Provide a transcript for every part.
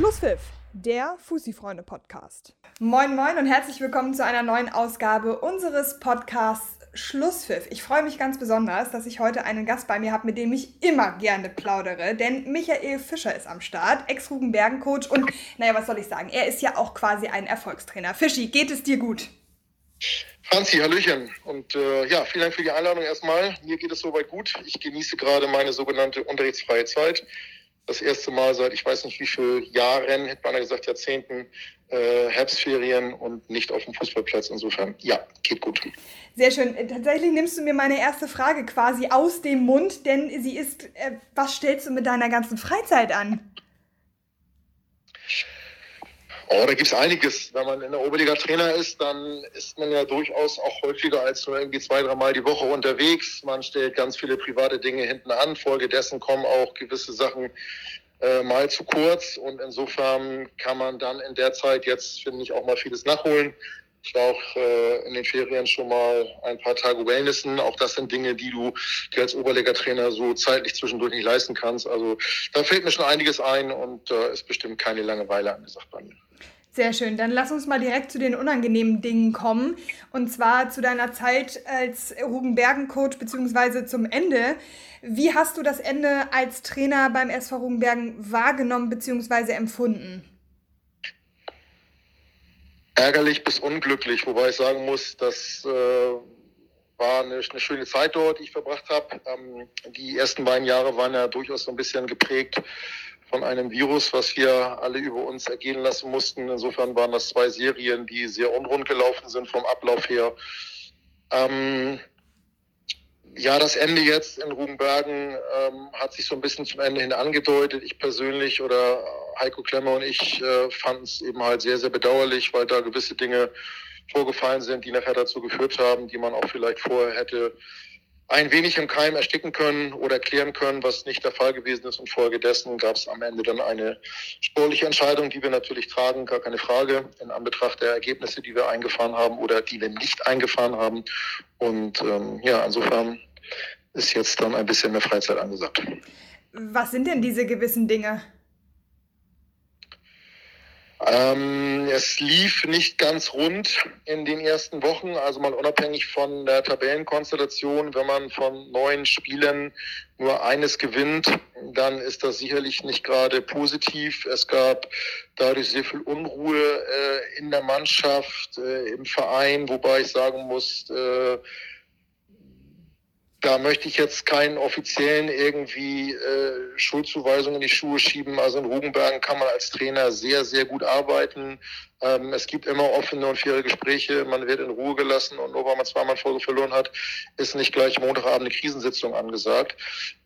Schlusspfiff, der Fussi-Freunde-Podcast. Moin, moin und herzlich willkommen zu einer neuen Ausgabe unseres Podcasts Schlusspfiff. Ich freue mich ganz besonders, dass ich heute einen Gast bei mir habe, mit dem ich immer gerne plaudere, denn Michael Fischer ist am Start, Ex-Rugenbergen-Coach und, naja, was soll ich sagen, er ist ja auch quasi ein Erfolgstrainer. Fischi, geht es dir gut? Franzi, Hallöchen. Und äh, ja, vielen Dank für die Einladung erstmal. Mir geht es soweit gut. Ich genieße gerade meine sogenannte unterrichtsfreie Zeit das erste Mal seit ich weiß nicht wie viele Jahren, hätte man gesagt Jahrzehnten, äh, Herbstferien und nicht auf dem Fußballplatz. Insofern, ja, geht gut. Sehr schön. Tatsächlich nimmst du mir meine erste Frage quasi aus dem Mund, denn sie ist, äh, was stellst du mit deiner ganzen Freizeit an? Oh, da gibt es einiges. Wenn man in der Oberliga Trainer ist, dann ist man ja durchaus auch häufiger als nur irgendwie zwei, dreimal die Woche unterwegs. Man stellt ganz viele private Dinge hinten an. Folgedessen kommen auch gewisse Sachen äh, mal zu kurz. Und insofern kann man dann in der Zeit jetzt, finde ich, auch mal vieles nachholen. Ich war auch äh, in den Ferien schon mal ein paar Tage Wellnessen. Auch das sind Dinge, die du dir als Oberliga-Trainer so zeitlich zwischendurch nicht leisten kannst. Also da fällt mir schon einiges ein und äh, ist bestimmt keine Langeweile angesagt bei mir. Sehr schön. Dann lass uns mal direkt zu den unangenehmen Dingen kommen. Und zwar zu deiner Zeit als Rugenbergen-Coach beziehungsweise zum Ende. Wie hast du das Ende als Trainer beim SV Rugenbergen wahrgenommen beziehungsweise empfunden? Ärgerlich bis unglücklich, wobei ich sagen muss, das äh, war eine, eine, schöne Zeit dort, die ich verbracht habe. Ähm, die ersten beiden Jahre waren ja durchaus so ein bisschen geprägt von einem Virus, was wir alle über uns ergehen lassen mussten. Insofern waren das zwei Serien, die sehr unrund gelaufen sind vom Ablauf her. Ähm, ja, das Ende jetzt in Rugenbergen ähm, hat sich so ein bisschen zum Ende hin angedeutet. Ich persönlich oder Heiko Klemmer und ich äh, fanden es eben halt sehr, sehr bedauerlich, weil da gewisse Dinge vorgefallen sind, die nachher dazu geführt haben, die man auch vielleicht vorher hätte ein wenig im Keim ersticken können oder klären können, was nicht der Fall gewesen ist. Und folgedessen gab es am Ende dann eine sportliche Entscheidung, die wir natürlich tragen, gar keine Frage, in Anbetracht der Ergebnisse, die wir eingefahren haben oder die wir nicht eingefahren haben. Und ähm, ja, insofern ist jetzt dann ein bisschen mehr Freizeit angesagt. Was sind denn diese gewissen Dinge? Ähm, es lief nicht ganz rund in den ersten Wochen, also mal unabhängig von der Tabellenkonstellation. Wenn man von neun Spielen nur eines gewinnt, dann ist das sicherlich nicht gerade positiv. Es gab dadurch sehr viel Unruhe äh, in der Mannschaft, äh, im Verein, wobei ich sagen muss, äh, da möchte ich jetzt keinen offiziellen irgendwie äh, Schuldzuweisung in die Schuhe schieben. Also in Rugenbergen kann man als Trainer sehr, sehr gut arbeiten. Ähm, es gibt immer offene und faire Gespräche. Man wird in Ruhe gelassen und nur weil man zweimal Folge verloren hat, ist nicht gleich Montagabend eine Krisensitzung angesagt.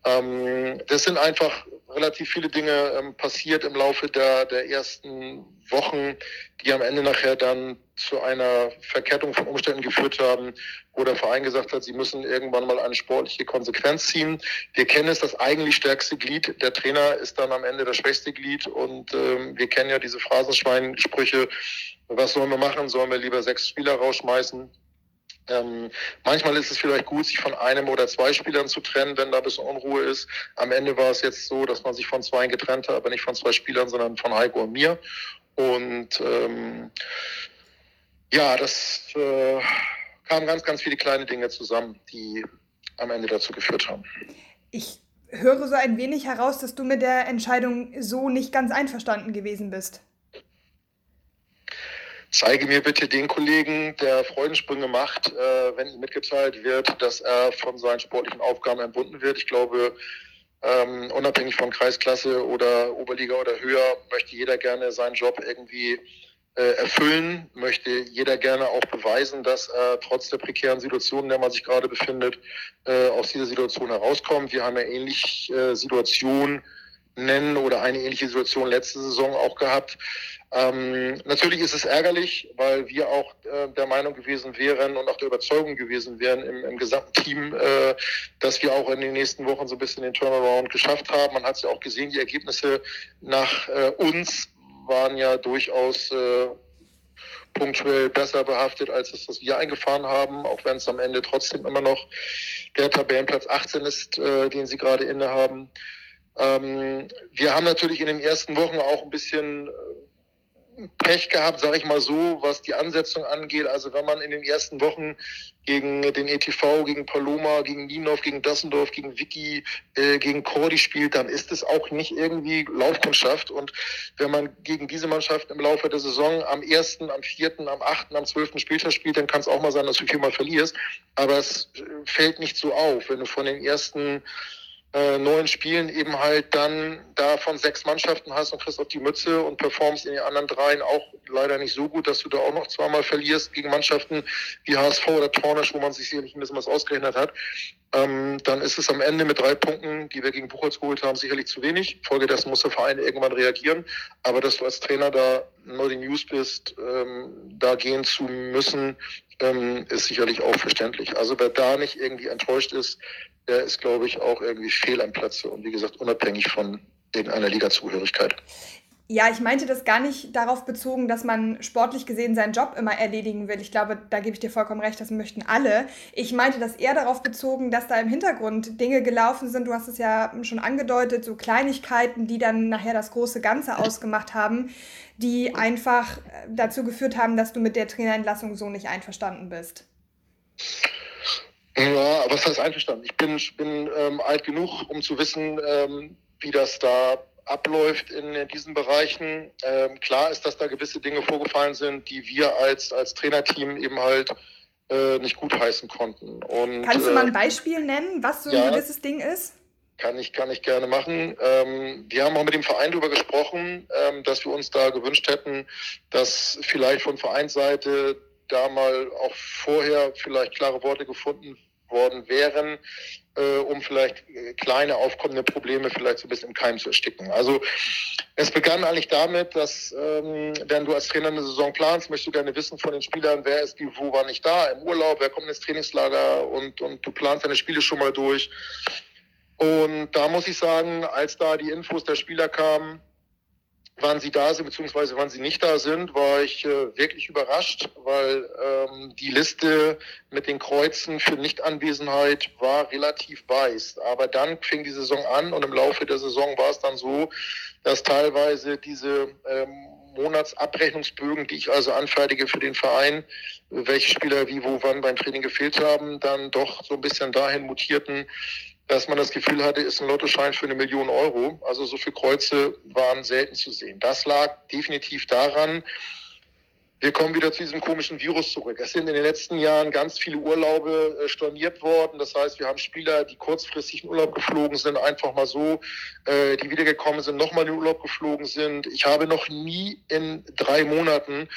Ähm, das sind einfach relativ viele Dinge ähm, passiert im Laufe der, der ersten Wochen, die am Ende nachher dann zu einer Verkettung von Umständen geführt haben, wo der Verein gesagt hat, sie müssen irgendwann mal eine sportliche Konsequenz ziehen. Wir kennen es, das eigentlich stärkste Glied. Der Trainer ist dann am Ende das schwächste Glied und ähm, wir kennen ja diese Phrasenschwein-Sprüche. Was sollen wir machen? Sollen wir lieber sechs Spieler rausschmeißen? Ähm, manchmal ist es vielleicht gut, sich von einem oder zwei Spielern zu trennen, wenn da ein bisschen Unruhe ist. Am Ende war es jetzt so, dass man sich von zwei getrennt hat, aber nicht von zwei Spielern, sondern von Heiko und mir. Und ähm, ja, das äh, kamen ganz, ganz viele kleine Dinge zusammen, die am Ende dazu geführt haben. Ich höre so ein wenig heraus, dass du mit der Entscheidung so nicht ganz einverstanden gewesen bist. Zeige mir bitte den Kollegen, der Freudensprünge macht, äh, wenn ihm mitgeteilt wird, dass er von seinen sportlichen Aufgaben entbunden wird. Ich glaube, ähm, unabhängig von Kreisklasse oder Oberliga oder höher, möchte jeder gerne seinen Job irgendwie erfüllen, möchte jeder gerne auch beweisen, dass er trotz der prekären Situation, in der man sich gerade befindet, äh, aus dieser Situation herauskommt. Wir haben ja ähnlich äh, Situationen nennen oder eine ähnliche Situation letzte Saison auch gehabt. Ähm, natürlich ist es ärgerlich, weil wir auch äh, der Meinung gewesen wären und auch der Überzeugung gewesen wären im, im gesamten Team, äh, dass wir auch in den nächsten Wochen so ein bisschen den Turnaround geschafft haben. Man hat es ja auch gesehen, die Ergebnisse nach äh, uns waren ja durchaus äh, punktuell besser behaftet, als es das wir eingefahren haben, auch wenn es am Ende trotzdem immer noch der Tabellenplatz 18 ist, äh, den sie gerade innehaben. Ähm, wir haben natürlich in den ersten Wochen auch ein bisschen Pech gehabt, sage ich mal so, was die Ansetzung angeht. Also wenn man in den ersten Wochen gegen den ETV, gegen Paloma, gegen Nienhoff, gegen Dassendorf, gegen Vicky, äh, gegen Cordy spielt, dann ist es auch nicht irgendwie Laufkundschaft. Und wenn man gegen diese Mannschaft im Laufe der Saison am ersten, am vierten, am achten, am zwölften Spieltag spielt, dann kann es auch mal sein, dass du viermal verlierst. Aber es fällt nicht so auf, wenn du von den ersten äh, neun Spielen eben halt dann davon sechs Mannschaften hast und kriegst auf die Mütze und performst in den anderen dreien auch leider nicht so gut, dass du da auch noch zweimal verlierst gegen Mannschaften wie HSV oder Tornisch, wo man sich sicherlich ein bisschen was ausgerechnet hat. Ähm, dann ist es am Ende mit drei Punkten, die wir gegen Buchholz geholt haben, sicherlich zu wenig. Folgedessen muss der Verein irgendwann reagieren. Aber dass du als Trainer da nur die News bist, ähm, da gehen zu müssen, ähm, ist sicherlich auch verständlich. Also wer da nicht irgendwie enttäuscht ist, der ist, glaube ich, auch irgendwie fehl am Platze und wie gesagt, unabhängig von irgendeiner Liga-Zugehörigkeit. Ja, ich meinte das gar nicht darauf bezogen, dass man sportlich gesehen seinen Job immer erledigen will. Ich glaube, da gebe ich dir vollkommen recht, das möchten alle. Ich meinte das eher darauf bezogen, dass da im Hintergrund Dinge gelaufen sind. Du hast es ja schon angedeutet, so Kleinigkeiten, die dann nachher das große Ganze ausgemacht haben, die einfach dazu geführt haben, dass du mit der Trainerentlassung so nicht einverstanden bist. Ja, was heißt einverstanden? Ich bin, bin ähm, alt genug, um zu wissen, ähm, wie das da abläuft in, diesen Bereichen. Ähm, klar ist, dass da gewisse Dinge vorgefallen sind, die wir als, als Trainerteam eben halt äh, nicht gutheißen konnten. Und, Kannst du mal ein äh, Beispiel nennen, was so ein ja, gewisses Ding ist? Kann ich, kann ich gerne machen. Ähm, wir haben auch mit dem Verein darüber gesprochen, ähm, dass wir uns da gewünscht hätten, dass vielleicht von Vereinsseite da mal auch vorher vielleicht klare Worte gefunden worden wären, äh, um vielleicht äh, kleine aufkommende Probleme vielleicht so ein bisschen im Keim zu ersticken. Also es begann eigentlich damit, dass ähm, wenn du als Trainer eine Saison planst, möchtest du gerne wissen von den Spielern, wer ist wie, wo war nicht da, im Urlaub, wer kommt ins Trainingslager und, und du planst deine Spiele schon mal durch. Und da muss ich sagen, als da die Infos der Spieler kamen, wann sie da sind, beziehungsweise wann sie nicht da sind, war ich äh, wirklich überrascht, weil ähm, die Liste mit den Kreuzen für Nichtanwesenheit war relativ weiß. Aber dann fing die Saison an und im Laufe der Saison war es dann so, dass teilweise diese ähm, Monatsabrechnungsbögen, die ich also anfertige für den Verein, welche Spieler wie, wo, wann beim Training gefehlt haben, dann doch so ein bisschen dahin mutierten, dass man das Gefühl hatte, ist ein Lottoschein für eine Million Euro. Also so viele Kreuze waren selten zu sehen. Das lag definitiv daran, wir kommen wieder zu diesem komischen Virus zurück. Es sind in den letzten Jahren ganz viele Urlaube äh, storniert worden. Das heißt, wir haben Spieler, die kurzfristig in Urlaub geflogen sind, einfach mal so, äh, die wiedergekommen sind, nochmal in Urlaub geflogen sind. Ich habe noch nie in drei Monaten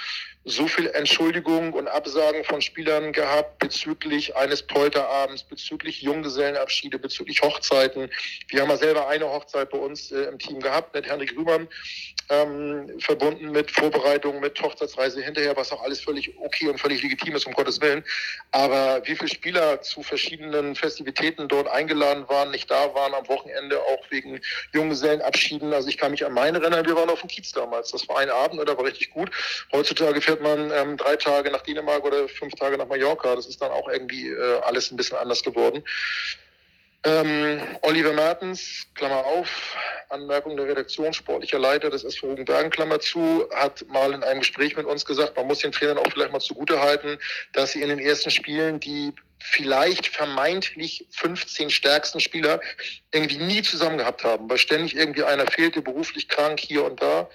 so viel Entschuldigung und Absagen von Spielern gehabt bezüglich eines Polterabends, bezüglich Junggesellenabschiede, bezüglich Hochzeiten. Wir haben ja selber eine Hochzeit bei uns äh, im Team gehabt mit Henrik Rühmann, ähm, verbunden mit Vorbereitungen, mit Hochzeitsreise hinterher, was auch alles völlig okay und völlig legitim ist, um Gottes Willen. Aber wie viele Spieler zu verschiedenen Festivitäten dort eingeladen waren, nicht da waren am Wochenende, auch wegen Junggesellenabschieden. Also ich kann mich an meine erinnern, wir waren auf dem Kiez damals. Das war ein Abend, oder war richtig gut. Heutzutage fährt man ähm, drei Tage nach Dänemark oder fünf Tage nach Mallorca. Das ist dann auch irgendwie äh, alles ein bisschen anders geworden. Ähm, Oliver Mertens, Klammer auf, Anmerkung der Redaktion, sportlicher Leiter des SV Rugenbergen, Klammer zu, hat mal in einem Gespräch mit uns gesagt, man muss den Trainern auch vielleicht mal zugutehalten, dass sie in den ersten Spielen die vielleicht vermeintlich 15 stärksten Spieler irgendwie nie zusammen gehabt haben, weil ständig irgendwie einer fehlte, beruflich krank hier und da.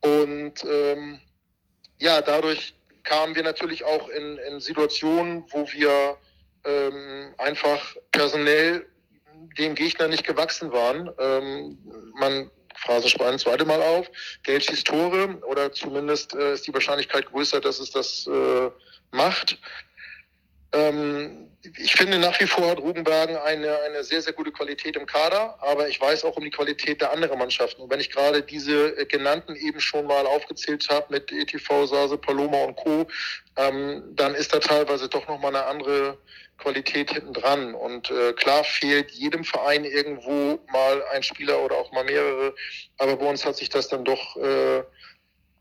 Und ähm, ja, dadurch kamen wir natürlich auch in, in Situationen, wo wir ähm, einfach personell dem Gegner nicht gewachsen waren. Ähm, man Phrasenschwein zweite Mal auf, Geld schießt Tore oder zumindest äh, ist die Wahrscheinlichkeit größer, dass es das äh, macht. Ähm, ich finde nach wie vor hat Rugenbergen eine, eine sehr, sehr gute Qualität im Kader, aber ich weiß auch um die Qualität der anderen Mannschaften. Und wenn ich gerade diese äh, genannten eben schon mal aufgezählt habe mit ETV, Sase, Paloma und Co., ähm, dann ist da teilweise doch nochmal eine andere Qualität hinten dran. Und äh, klar fehlt jedem Verein irgendwo mal ein Spieler oder auch mal mehrere, aber bei uns hat sich das dann doch äh,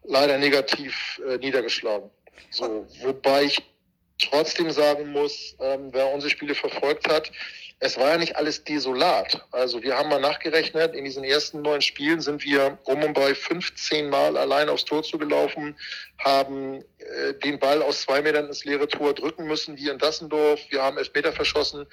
leider negativ äh, niedergeschlagen. So, wobei ich trotzdem sagen muss, ähm, wer unsere Spiele verfolgt hat, es war ja nicht alles desolat. Also wir haben mal nachgerechnet, in diesen ersten neun Spielen sind wir um und bei 15 Mal allein aufs Tor zugelaufen, haben äh, den Ball aus zwei Metern ins leere Tor drücken müssen, wie in Dassendorf. Wir haben Elfmeter verschossen.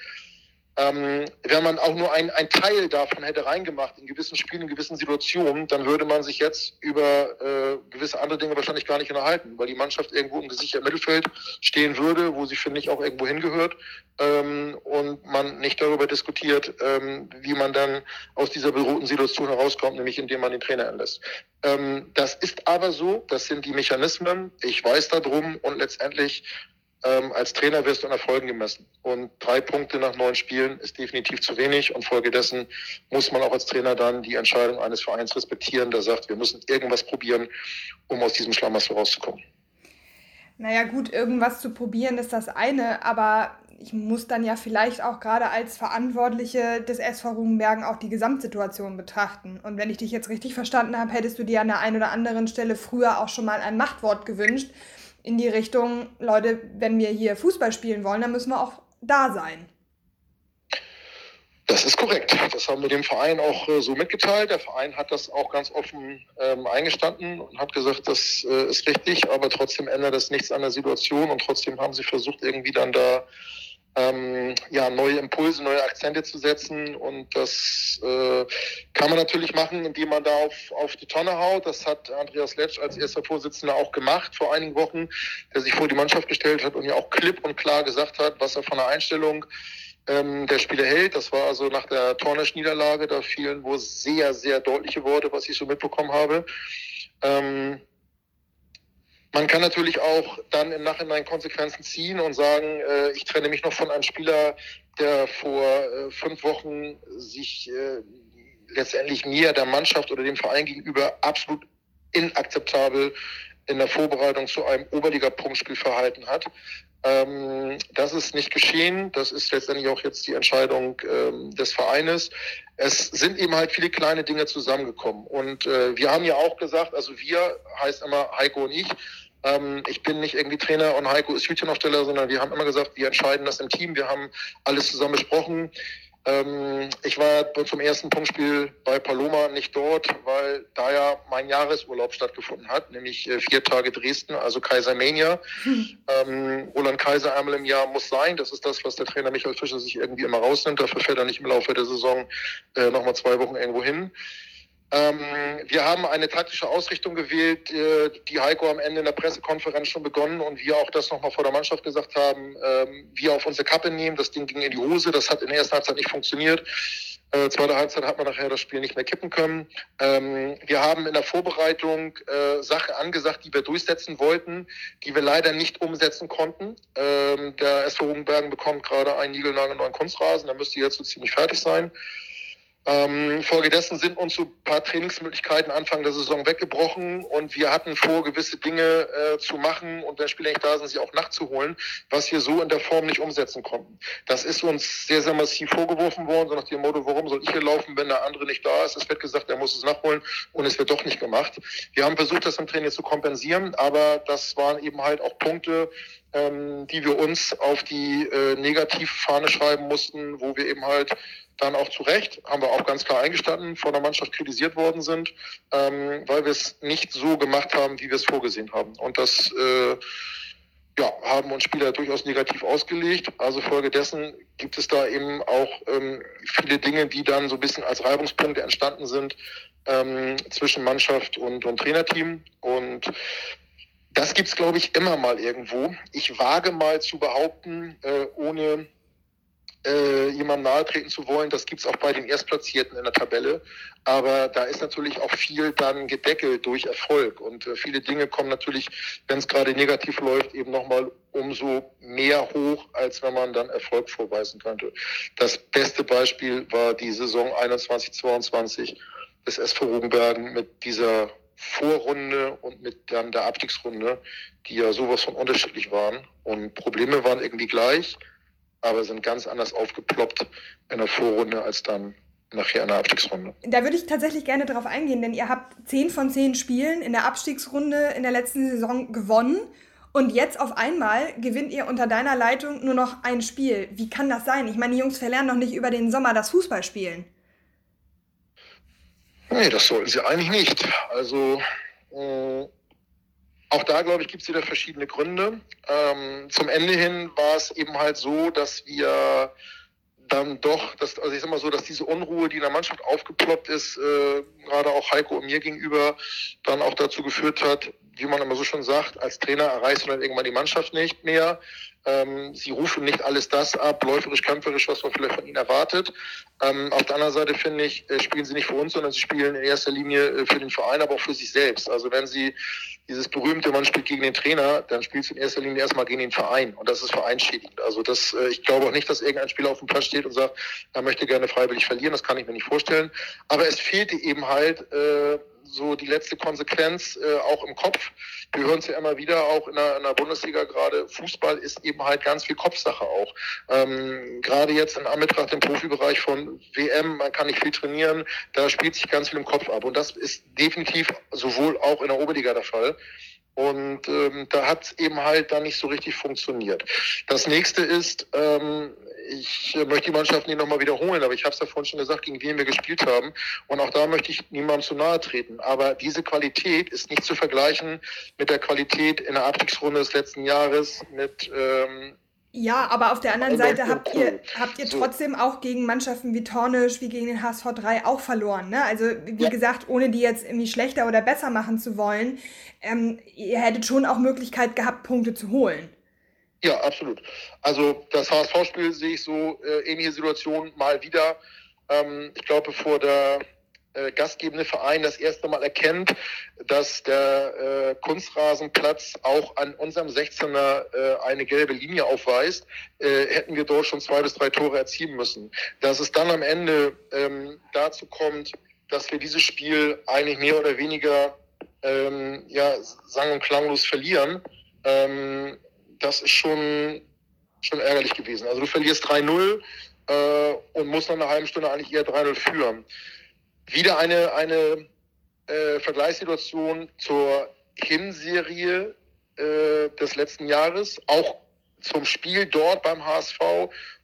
Ähm, wenn man auch nur ein, Teil davon hätte reingemacht in gewissen Spielen, in gewissen Situationen, dann würde man sich jetzt über äh, gewisse andere Dinge wahrscheinlich gar nicht unterhalten, weil die Mannschaft irgendwo im gesicherten Mittelfeld stehen würde, wo sie, finde ich, auch irgendwo hingehört ähm, und man nicht darüber diskutiert, ähm, wie man dann aus dieser bedrohten Situation herauskommt, nämlich indem man den Trainer entlässt. Ähm, das ist aber so, das sind die Mechanismen, ich weiß darum und letztendlich ähm, als Trainer wirst du an Erfolgen gemessen. Und drei Punkte nach neun Spielen ist definitiv zu wenig. Und folgedessen muss man auch als Trainer dann die Entscheidung eines Vereins respektieren, der sagt, wir müssen irgendwas probieren, um aus diesem Schlamassel rauszukommen. Naja gut, irgendwas zu probieren ist das eine, aber ich muss dann ja vielleicht auch gerade als Verantwortliche des SV Rugenbergen auch die Gesamtsituation betrachten. Und wenn ich dich jetzt richtig verstanden habe, hättest du dir an der einen oder anderen Stelle früher auch schon mal ein Machtwort gewünscht in die Richtung, Leute, wenn wir hier Fußball spielen wollen, dann müssen wir auch da sein. Das ist korrekt. Das haben wir dem Verein auch äh, so mitgeteilt. Der Verein hat das auch ganz offen ähm, eingestanden und hat gesagt, das äh, ist richtig, aber trotzdem ändert das nichts an der Situation und trotzdem haben sie versucht, irgendwie dann da ähm, ja, neue Impulse, neue Akzente zu setzen. Und das äh, kann man natürlich machen, indem man da auf, auf die Tonne haut. Das hat Andreas Letsch als erster Vorsitzender auch gemacht vor einigen Wochen, der sich vor die Mannschaft gestellt hat und ja auch klipp und klar gesagt hat, was er von der Einstellung ähm, der Spieler hält. Das war also nach der Tornisch-Niederlage. Da fielen wohl sehr, sehr deutliche Worte, was ich so mitbekommen habe. Ähm, man kann natürlich auch dann im Nachhinein Konsequenzen ziehen und sagen, äh, ich trenne mich noch von einem Spieler, der vor äh, fünf Wochen sich äh, letztendlich mir, der Mannschaft oder dem Verein gegenüber absolut inakzeptabel in der Vorbereitung zu einem Oberliga-Punktspiel verhalten hat. Ähm, das ist nicht geschehen. Das ist letztendlich auch jetzt die Entscheidung ähm, des Vereines. Es sind eben halt viele kleine Dinge zusammengekommen. Und äh, wir haben ja auch gesagt, also wir heißt immer Heiko und ich, ähm, ich bin nicht irgendwie Trainer und Heiko ist Hütchenaufsteller, sondern wir haben immer gesagt, wir entscheiden das im Team. Wir haben alles zusammen besprochen. Ähm, ich war zum ersten Punktspiel bei Paloma nicht dort, weil da ja mein Jahresurlaub stattgefunden hat, nämlich äh, vier Tage Dresden, also Kaisermania. Hm. Ähm, Roland Kaiser einmal im Jahr muss sein. Das ist das, was der Trainer Michael Fischer sich irgendwie immer rausnimmt. Dafür fährt er nicht im Laufe der Saison äh, nochmal zwei Wochen irgendwo hin. Ähm, wir haben eine taktische Ausrichtung gewählt, äh, die Heiko am Ende in der Pressekonferenz schon begonnen und wir auch das nochmal vor der Mannschaft gesagt haben, ähm, wir auf unsere Kappe nehmen. Das Ding ging in die Hose, das hat in der ersten Halbzeit nicht funktioniert. Äh, zweite Halbzeit hat man nachher das Spiel nicht mehr kippen können. Ähm, wir haben in der Vorbereitung äh, Sachen angesagt, die wir durchsetzen wollten, die wir leider nicht umsetzen konnten. Ähm, der SV Hugenbergen bekommt gerade einen niegelnagelneuen Kunstrasen, der müsste jetzt so ziemlich fertig sein. Ähm, folgedessen sind uns so ein paar Trainingsmöglichkeiten Anfang der Saison weggebrochen und wir hatten vor, gewisse Dinge äh, zu machen und wenn Spieler nicht da sind, sie auch nachzuholen, was wir so in der Form nicht umsetzen konnten. Das ist uns sehr, sehr massiv vorgeworfen worden, so nach dem Motto, warum soll ich hier laufen, wenn der andere nicht da ist? Es wird gesagt, er muss es nachholen und es wird doch nicht gemacht. Wir haben versucht, das im Training zu kompensieren, aber das waren eben halt auch Punkte, ähm, die wir uns auf die äh, Negativfahne schreiben mussten, wo wir eben halt dann auch zu Recht, haben wir auch ganz klar eingestanden, von der Mannschaft kritisiert worden sind, ähm, weil wir es nicht so gemacht haben, wie wir es vorgesehen haben. Und das äh, ja, haben uns Spieler durchaus negativ ausgelegt. Also folgedessen gibt es da eben auch ähm, viele Dinge, die dann so ein bisschen als Reibungspunkte entstanden sind ähm, zwischen Mannschaft und, und Trainerteam. Und das gibt's glaube ich, immer mal irgendwo. Ich wage mal zu behaupten, äh, ohne äh, jemandem nahe treten zu wollen, das gibt's auch bei den Erstplatzierten in der Tabelle. Aber da ist natürlich auch viel dann gedeckelt durch Erfolg. Und äh, viele Dinge kommen natürlich, wenn es gerade negativ läuft, eben nochmal umso mehr hoch, als wenn man dann Erfolg vorweisen könnte. Das beste Beispiel war die Saison 21-22 des SV Rugenbergen mit dieser Vorrunde und mit dann der Abstiegsrunde, die ja sowas von unterschiedlich waren. Und Probleme waren irgendwie gleich, aber sind ganz anders aufgeploppt in der Vorrunde als dann nachher in der Abstiegsrunde. Da würde ich tatsächlich gerne darauf eingehen, denn ihr habt zehn von zehn Spielen in der Abstiegsrunde in der letzten Saison gewonnen Und jetzt auf einmal gewinnt ihr unter deiner Leitung nur noch ein Spiel. Wie kann das sein? Ich meine, die Jungs verlernen noch nicht über den Sommer das Fußballspielen. Nee, das sollten sie eigentlich nicht. Also äh, auch da, glaube ich, gibt es wieder verschiedene Gründe. Ähm, zum Ende hin war es eben halt so, dass wir dann doch, dass, also ich sag mal so, dass diese Unruhe, die in der Mannschaft aufgeploppt ist, äh, gerade auch Heiko und mir gegenüber, dann auch dazu geführt hat, wie man immer so schon sagt, als Trainer erreichst du dann irgendwann die Mannschaft nicht mehr. Ähm, sie rufen nicht alles das ab, läuferisch, kämpferisch, was man vielleicht von ihnen erwartet. Ähm, auf der anderen Seite finde ich, äh, spielen sie nicht für uns, sondern sie spielen in erster Linie äh, für den Verein, aber auch für sich selbst. Also wenn sie dieses berühmte, man spielt gegen den Trainer, dann spielst du in erster Linie erstmal gegen den Verein. Und das ist vereinschädigend. Also das, äh, ich glaube auch nicht, dass irgendein Spieler auf dem Platz steht und sagt, er möchte gerne freiwillig verlieren. Das kann ich mir nicht vorstellen. Aber es fehlte eben halt, äh, so die letzte Konsequenz äh, auch im Kopf. Wir hören es ja immer wieder, auch in der, in der Bundesliga gerade, Fußball ist eben halt ganz viel Kopfsache auch. Ähm, gerade jetzt in Anbetracht im Profibereich von WM, man kann nicht viel trainieren, da spielt sich ganz viel im Kopf ab. Und das ist definitiv sowohl auch in der Oberliga der Fall. Und ähm, da hat es eben halt dann nicht so richtig funktioniert. Das nächste ist, ähm, ich äh, möchte die Mannschaft nicht nochmal wiederholen, aber ich habe es ja vorhin schon gesagt, gegen wen wir gespielt haben. Und auch da möchte ich niemandem zu nahe treten. Aber diese Qualität ist nicht zu vergleichen mit der Qualität in der Abstiegsrunde des letzten Jahres, mit ähm, ja, aber auf der anderen Seite habt ihr, habt ihr trotzdem auch gegen Mannschaften wie Tornisch, wie gegen den HSV 3 auch verloren. Ne? Also wie ja. gesagt, ohne die jetzt irgendwie schlechter oder besser machen zu wollen, ähm, ihr hättet schon auch Möglichkeit gehabt, Punkte zu holen. Ja, absolut. Also das HSV-Spiel sehe ich so äh, ähnliche Situation mal wieder. Ähm, ich glaube, bevor der äh, gastgebende Verein das erste Mal erkennt, dass der äh, Kunstrasenplatz auch an unserem 16er äh, eine gelbe Linie aufweist, äh, hätten wir dort schon zwei bis drei Tore erzielen müssen. Dass es dann am Ende ähm, dazu kommt, dass wir dieses Spiel eigentlich mehr oder weniger ähm, ja, sang- und klanglos verlieren, ähm, das ist schon, schon ärgerlich gewesen. Also du verlierst 3-0 äh, und musst nach einer halben Stunde eigentlich eher 3-0 führen. Wieder eine, eine äh, Vergleichssituation zur Hinserie äh, des letzten Jahres, auch zum Spiel dort beim HSV,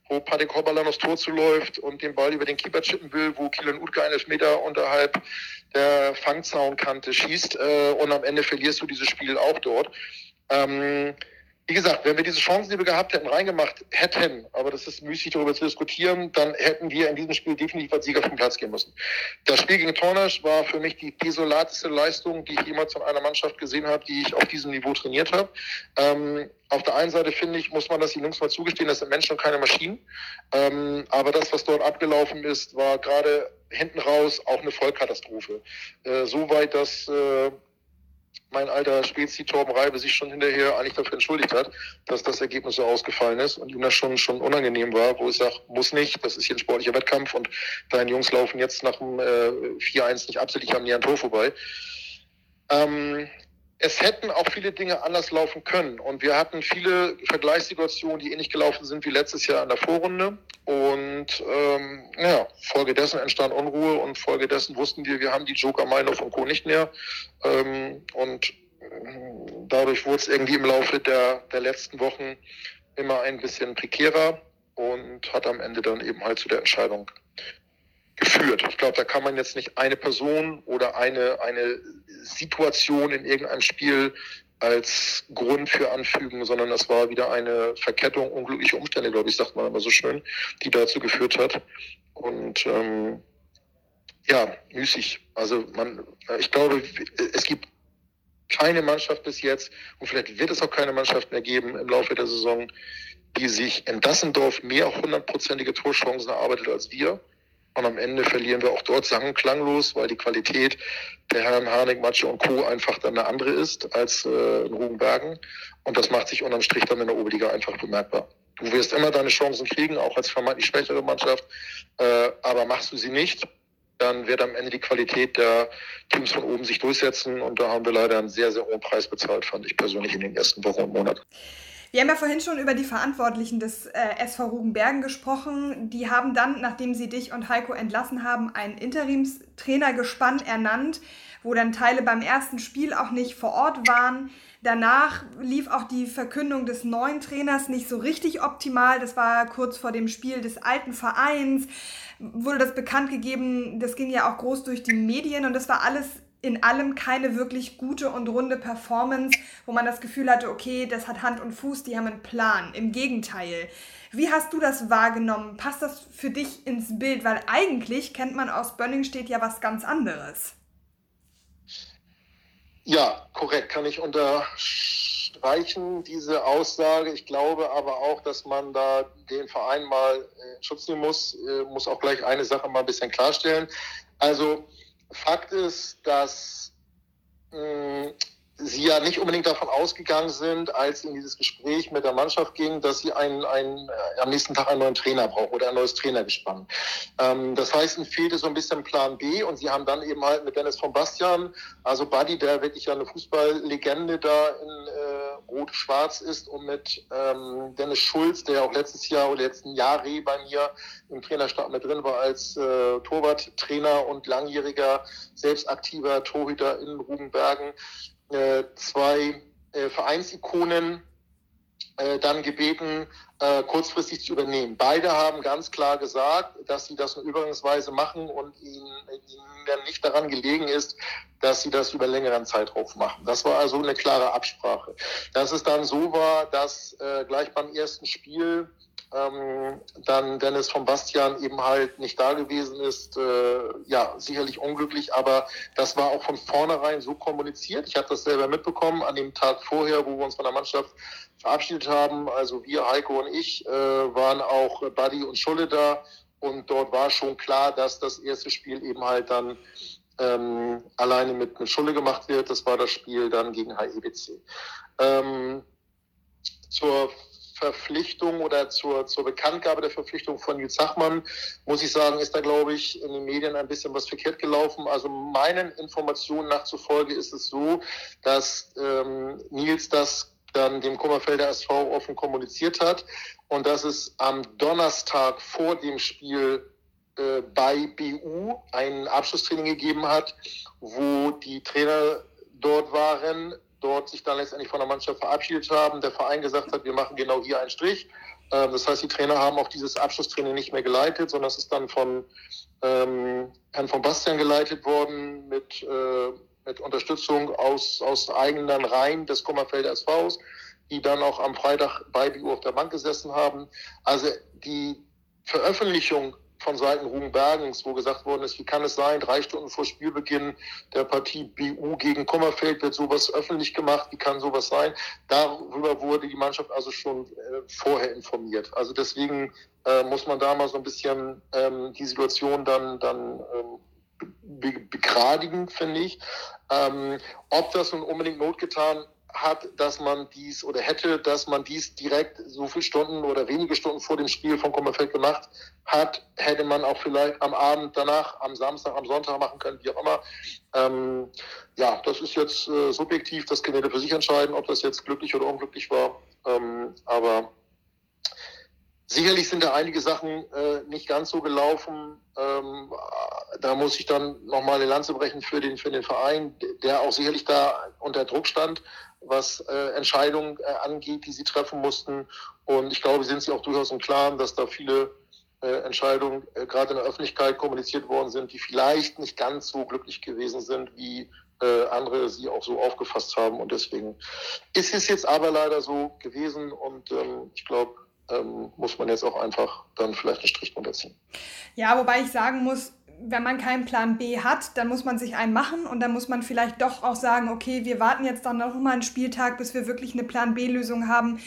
wo Patrick Hobberland aufs Tor zuläuft und den Ball über den Keeper chippen will, wo Kielan Utke einen Meter unterhalb der Fangzaunkante schießt äh, und am Ende verlierst du dieses Spiel auch dort. Ähm, wie gesagt, wenn wir diese Chancen, die wir gehabt hätten, reingemacht hätten, aber das ist müßig darüber zu diskutieren, dann hätten wir in diesem Spiel definitiv als Sieger vom Platz gehen müssen. Das Spiel gegen Tornasch war für mich die desolateste Leistung, die ich jemals von einer Mannschaft gesehen habe, die ich auf diesem Niveau trainiert habe. Ähm, auf der einen Seite finde ich, muss man das den Jungs mal zugestehen, das sind Menschen und keine Maschinen. Ähm, aber das, was dort abgelaufen ist, war gerade hinten raus auch eine Vollkatastrophe. Äh, Soweit, dass äh, mein alter Spezi Torben Reibe sich schon hinterher eigentlich dafür entschuldigt hat, dass das Ergebnis so ausgefallen ist und ihm das schon, schon unangenehm war, wo ich sage, muss nicht, das ist hier ein sportlicher Wettkampf und deine Jungs laufen jetzt nach dem äh, 4-1 nicht absichtlich am näheren Tor vorbei. Ähm, es hätten auch viele Dinge anders laufen können. Und wir hatten viele Vergleichssituationen, die ähnlich gelaufen sind wie letztes Jahr in der Vorrunde. Und ähm, ja, folgedessen entstand Unruhe und folgedessen wussten wir, wir haben die Joker Meinhof und Co. nicht mehr. Ähm, und ähm, dadurch wurde es irgendwie im Laufe der, der letzten Wochen immer ein bisschen prekärer und hat am Ende dann eben halt zu der Entscheidung geführt. Ich glaube, da kann man jetzt nicht eine Person oder eine, eine Situation in irgendeinem Spiel als Grund für anfügen, sondern das war wieder eine Verkettung unglücklicher Umstände, glaube ich, sagt man immer so schön, die dazu geführt hat. Und ähm, ja, müßig. Also man, ich glaube, es gibt keine Mannschaft bis jetzt und vielleicht wird es auch keine Mannschaft mehr geben im Laufe der Saison, die sich in Dassendorf mehr hundertprozentige Torchancen erarbeitet als wir. Und am Ende verlieren wir auch dort sang- klanglos, weil die Qualität der Herren Harnik, Matsche und Co. einfach dann eine andere ist als äh, in Rugenbergen. Und das macht sich unterm Strich dann in der Oberliga einfach bemerkbar. Du wirst immer deine Chancen kriegen, auch als vermeintlich schwächere Mannschaft. Äh, aber machst du sie nicht, dann wird am Ende die Qualität der Teams von oben sich durchsetzen. Und da haben wir leider einen sehr, sehr hohen Preis bezahlt, fand ich persönlich in den ersten Wochen und Monaten. Wir haben ja vorhin schon über die Verantwortlichen des äh, SV Rugenbergen gesprochen. Die haben dann, nachdem sie dich und Heiko entlassen haben, einen Interimstrainergespann ernannt, wo dann Teile beim ersten Spiel auch nicht vor Ort waren. Danach lief auch die Verkündung des neuen Trainers nicht so richtig optimal. Das war kurz vor dem Spiel des alten Vereins, wurde das bekannt gegeben. Das ging ja auch groß durch die Medien und das war alles in allem keine wirklich gute und runde Performance, wo man das Gefühl hatte, okay, das hat Hand und Fuß, die haben einen Plan. Im Gegenteil. Wie hast du das wahrgenommen? Passt das für dich ins Bild? Weil eigentlich kennt man aus Bönningstedt ja was ganz anderes. Ja, korrekt, kann ich unterstreichen, diese Aussage. Ich glaube aber auch, dass man da den Verein mal in Schutz muss. Äh, muss auch gleich eine Sache mal ein bisschen klarstellen. Also Fakt ist, dass mh, sie ja nicht unbedingt davon ausgegangen sind, als in dieses Gespräch mit der Mannschaft ging, dass sie einen, einen, äh, am nächsten Tag einen neuen Trainer brauchen oder ein neues Trainergespann. Ähm, das heißt, ihnen fehlte so ein bisschen Plan B und sie haben dann eben halt mit Dennis von Bastian, also Buddy, der wirklich ja eine Fußballlegende da in äh, Rot-Schwarz ist und mit ähm, Dennis Schulz, der auch letztes Jahr oder letzten Jahre bei mir im Trainerstab mit drin war als äh, Torwarttrainer und langjähriger, selbst aktiver Torhüter in Rubenbergen, äh, zwei äh, Vereinsikonen äh, dann gebeten, äh, kurzfristig zu übernehmen. Beide haben ganz klar gesagt, dass sie das nur übergangsweise machen und ihnen, ihnen dann nicht daran gelegen ist, dass sie das über längeren Zeitraum machen. Das war also eine klare Absprache. Dass es dann so war, dass äh, gleich beim ersten Spiel ähm, dann Dennis von Bastian eben halt nicht da gewesen ist, äh, ja, sicherlich unglücklich, aber das war auch von vornherein so kommuniziert. Ich habe das selber mitbekommen an dem Tag vorher, wo wir uns von der Mannschaft verabschiedet haben. Also wir, Heiko und ich, äh, waren auch Buddy und Schulle da und dort war schon klar, dass das erste Spiel eben halt dann ähm, alleine mit, mit Schulle gemacht wird. Das war das Spiel dann gegen HEBC. Ähm, zur Verpflichtung oder zur, zur Bekanntgabe der Verpflichtung von Nils Sachmann, muss ich sagen, ist da, glaube ich, in den Medien ein bisschen was verkehrt gelaufen. Also meinen Informationen nach zufolge ist es so, dass ähm, Nils das dann dem Kummerfelder SV offen kommuniziert hat und dass es am Donnerstag vor dem Spiel äh, bei BU ein Abschlusstraining gegeben hat, wo die Trainer dort waren, dort sich dann letztendlich von der Mannschaft verabschiedet haben, der Verein gesagt hat, wir machen genau hier einen Strich. Ähm, das heißt, die Trainer haben auch dieses Abschlusstraining nicht mehr geleitet, sondern es ist dann von ähm, Herrn von Bastian geleitet worden mit, äh, mit Unterstützung aus, aus eigenen Reihen des Kummerfelder SVs, die dann auch am Freitag bei BU auf der Bank gesessen haben. Also die Veröffentlichung von Seiten Rugenbergens, wo gesagt worden ist, wie kann es sein, drei Stunden vor Spielbeginn der Partie BU gegen Kummerfeld wird sowas öffentlich gemacht, wie kann sowas sein? Darüber wurde die Mannschaft also schon äh, vorher informiert. Also deswegen äh, muss man da mal so ein bisschen ähm, die Situation dann, dann ähm, begradigen, finde ich. Ähm, ob das nun unbedingt Not getan hat, dass man dies oder hätte, dass man dies direkt so viele Stunden oder wenige Stunden vor dem Spiel von Kummerfeld gemacht hat, hätte man auch vielleicht am Abend danach, am Samstag, am Sonntag machen können, wie auch immer. Ähm, ja, das ist jetzt äh, subjektiv, das kann jeder für sich entscheiden, ob das jetzt glücklich oder unglücklich war. Ähm, aber sicherlich sind da einige Sachen äh, nicht ganz so gelaufen. Ähm, da muss ich dann nochmal eine Lanze brechen für den, für den Verein, der auch sicherlich da unter Druck stand was äh, Entscheidungen äh, angeht, die sie treffen mussten. Und ich glaube, sind sie auch durchaus im Klaren, dass da viele äh, Entscheidungen äh, gerade in der Öffentlichkeit kommuniziert worden sind, die vielleicht nicht ganz so glücklich gewesen sind, wie äh, andere sie auch so aufgefasst haben. Und deswegen ist es jetzt aber leider so gewesen. Und ähm, ich glaube, ähm, muss man jetzt auch einfach dann vielleicht einen Strich drunter ziehen. Ja, wobei ich sagen muss, wenn man keinen Plan B hat, dann muss man sich einen machen und dann muss man vielleicht doch auch sagen, okay, wir warten jetzt dann noch mal einen Spieltag, bis wir wirklich eine Plan B-Lösung haben,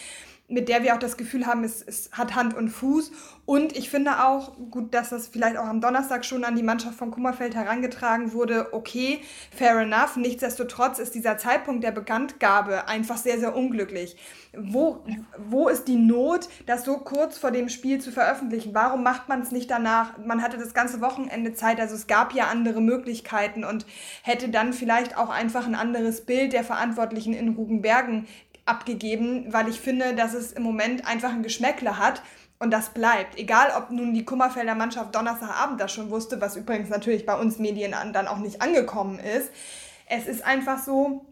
mit der wir auch das Gefühl haben, es, es hat Hand und Fuß. Und ich finde auch, gut, dass das vielleicht auch am Donnerstag schon an die Mannschaft von Kummerfeld herangetragen wurde, okay, fair enough. Nichtsdestotrotz ist dieser Zeitpunkt der Bekanntgabe einfach sehr, sehr unglücklich. Wo, wo ist die Not, das so kurz vor dem Spiel zu veröffentlichen? Warum macht man es nicht danach? Man hatte das ganze Wochenende Zeit, also es gab ja andere Möglichkeiten und hätte dann vielleicht auch einfach ein anderes Bild der Verantwortlichen in Rugenbergen abgegeben, weil ich finde, dass es im Moment einfach ein Geschmäckle hat und das bleibt. Egal, ob nun die Kummerfelder Mannschaft Donnerstagabend das schon wusste, was übrigens natürlich bei uns Medien dann auch nicht angekommen ist. Es ist einfach so,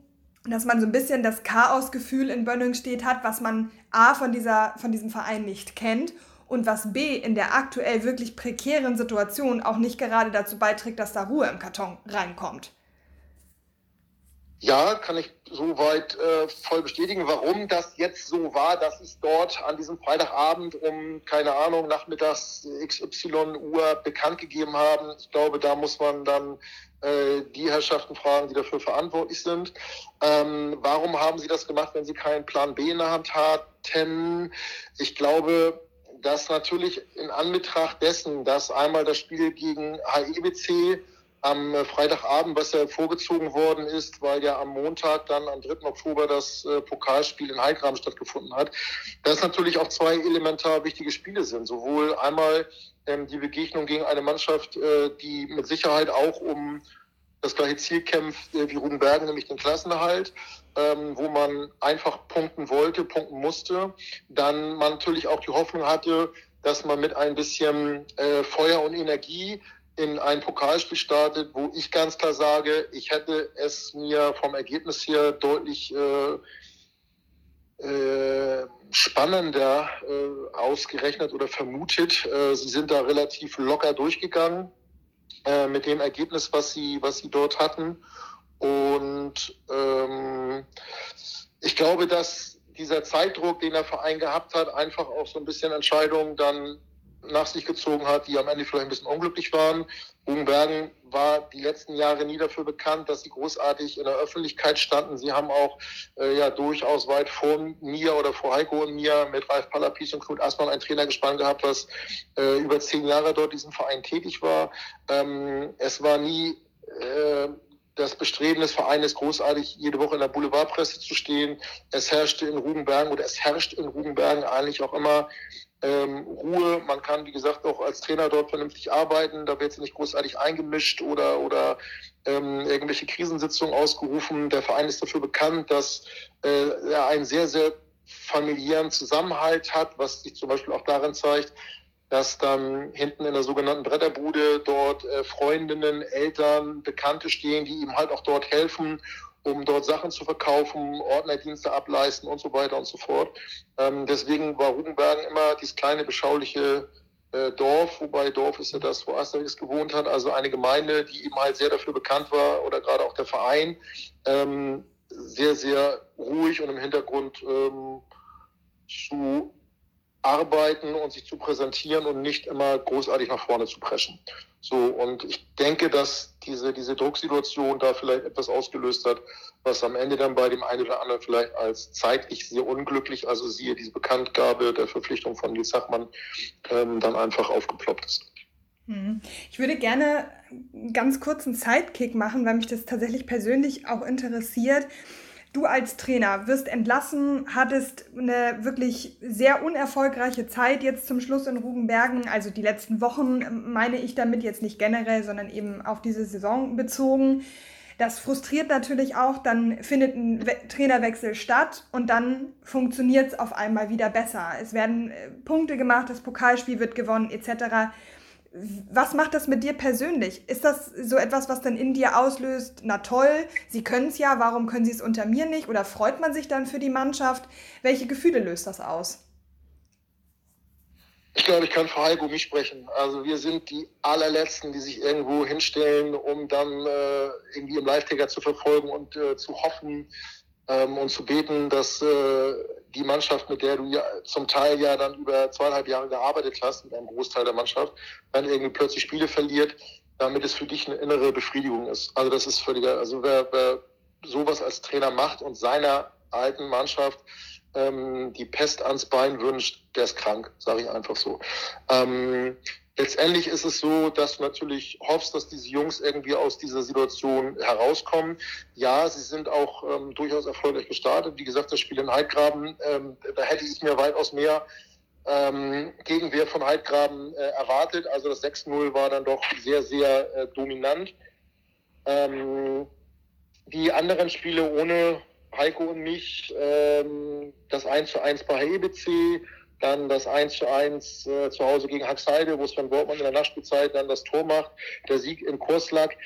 dass man so ein bisschen das Chaosgefühl in Bönningstedt hat, was man A von, dieser, von diesem Verein nicht kennt und was B in der aktuell wirklich prekären Situation auch nicht gerade dazu beiträgt, dass da Ruhe im Karton reinkommt. Ja, kann ich soweit äh, voll bestätigen. Warum das jetzt so war, dass es dort an diesem Freitagabend um, keine Ahnung, nachmittags XY Uhr bekannt gegeben haben. Ich glaube, da muss man dann äh, die Herrschaften fragen, die dafür verantwortlich sind. Ähm, warum haben sie das gemacht, wenn sie keinen Plan B in der Hand hatten? Ich glaube, dass natürlich in Anbetracht dessen, dass einmal das Spiel gegen HEBC am Freitagabend, was ja vorgezogen worden ist, weil ja am Montag dann am 3. Oktober das äh, Pokalspiel in Heilgraben stattgefunden hat, dass natürlich auch zwei elementar wichtige Spiele sind. Sowohl einmal ähm, die Begegnung gegen eine Mannschaft, äh, die mit Sicherheit auch um das gleiche Ziel kämpft äh, wie Rudenbergen, nämlich den Klassenerhalt, ähm, wo man einfach punkten wollte, punkten musste. Dann man natürlich auch die Hoffnung hatte, dass man mit ein bisschen äh, Feuer und Energie in ein Pokalspiel startet, wo ich ganz klar sage, ich hätte es mir vom Ergebnis her deutlich äh, äh, spannender äh, ausgerechnet oder vermutet. Äh, sie sind da relativ locker durchgegangen äh, mit dem Ergebnis, was sie, was sie dort hatten. Und ähm, ich glaube, dass dieser Zeitdruck, den der Verein gehabt hat, einfach auch so ein bisschen Entscheidungen dann nach sich gezogen hat, die am Ende vielleicht ein bisschen unglücklich waren. Bugenbergen war die letzten Jahre nie dafür bekannt, dass sie großartig in der Öffentlichkeit standen. Sie haben auch äh, ja durchaus weit vor mir oder vor Heiko und mir mit Ralf Palapis und Knut Aßmann ein Trainergespann gehabt, was äh, über zehn Jahre dort diesen Verein tätig war. Ähm, es war nie äh, das Bestreben des Vereines, großartig jede Woche in der Boulevardpresse zu stehen. Es herrschte in Rugenbergen oder es herrscht in Rugenbergen eigentlich auch immer ähm, Ruhe. Man kann, wie gesagt, auch als Trainer dort vernünftig arbeiten. Da wird nicht großartig eingemischt oder, oder ähm, irgendwelche Krisensitzungen ausgerufen. Der Verein ist dafür bekannt, dass äh, er einen sehr, sehr familiären Zusammenhalt hat, was sich zum Beispiel auch darin zeigt, dass dann hinten in der sogenannten Bretterbude dort äh, Freundinnen, Eltern, Bekannte stehen, die ihm halt auch dort helfen um dort Sachen zu verkaufen, Ordnerdienste ableisten und so weiter und so fort. Ähm, deswegen war Rugenbergen immer dieses kleine, beschauliche äh, Dorf, wobei Dorf ist ja das, wo Asterix gewohnt hat, also eine Gemeinde, die eben halt sehr dafür bekannt war oder gerade auch der Verein, ähm, sehr, sehr ruhig und im Hintergrund ähm, zu arbeiten und sich zu präsentieren und nicht immer großartig nach vorne zu preschen. So, und ich denke, dass diese, diese Drucksituation da vielleicht etwas ausgelöst hat, was am Ende dann bei dem einen oder anderen vielleicht als zeitlich sehr unglücklich, also siehe diese Bekanntgabe der Verpflichtung von Nils Sachmann, ähm, dann einfach aufgeploppt ist. Hm. Ich würde gerne ganz kurz einen Sidekick machen, weil mich das tatsächlich persönlich auch interessiert. Du als Trainer wirst entlassen, hattest eine wirklich sehr unerfolgreiche Zeit jetzt zum Schluss in Rugenbergen. Also die letzten Wochen meine ich damit jetzt nicht generell, sondern eben auf diese Saison bezogen. Das frustriert natürlich auch, dann findet ein Trainerwechsel statt und dann funktioniert es auf einmal wieder besser. Es werden äh, Punkte gemacht, das Pokalspiel wird gewonnen etc was macht das mit dir persönlich? Ist das so etwas, was dann in dir auslöst, na toll, sie können es ja, warum können sie es unter mir nicht? Oder freut man sich dann für die Mannschaft? Welche Gefühle löst das aus? Ich glaube, ich kann für Heiko mich sprechen. Also wir sind die allerletzten, die sich irgendwo hinstellen, um dann äh, irgendwie im Live-Ticker zu verfolgen und äh, zu hoffen, ähm, und zu beten, dass äh, die Mannschaft, mit der du ja zum Teil ja dann über zweieinhalb Jahre gearbeitet hast, mit einem Großteil der Mannschaft, dann irgendwie plötzlich Spiele verliert, damit es für dich eine innere Befriedigung ist. Also das ist völliger, also wer, wer sowas als Trainer macht und seiner alten Mannschaft ähm, die Pest ans Bein wünscht, der ist krank, sage ich einfach so. Ähm, Letztendlich ist es so, dass du natürlich hoffst, dass diese Jungs irgendwie aus dieser Situation herauskommen. Ja, sie sind auch ähm, durchaus erfolgreich gestartet. Wie gesagt, das Spiel in Heidgraben, ähm, da hätte ich mir weitaus mehr ähm, Gegenwehr von Heidgraben äh, erwartet. Also das 6-0 war dann doch sehr, sehr äh, dominant. Ähm, die anderen Spiele ohne Heiko und mich ähm, das 1 zu 1 bei EBC, dann das 1 zu 1 äh, zu Hause gegen Haxheide, wo Sven Wortmann in der Nachspielzeit dann das Tor macht, der Sieg in Kurslack.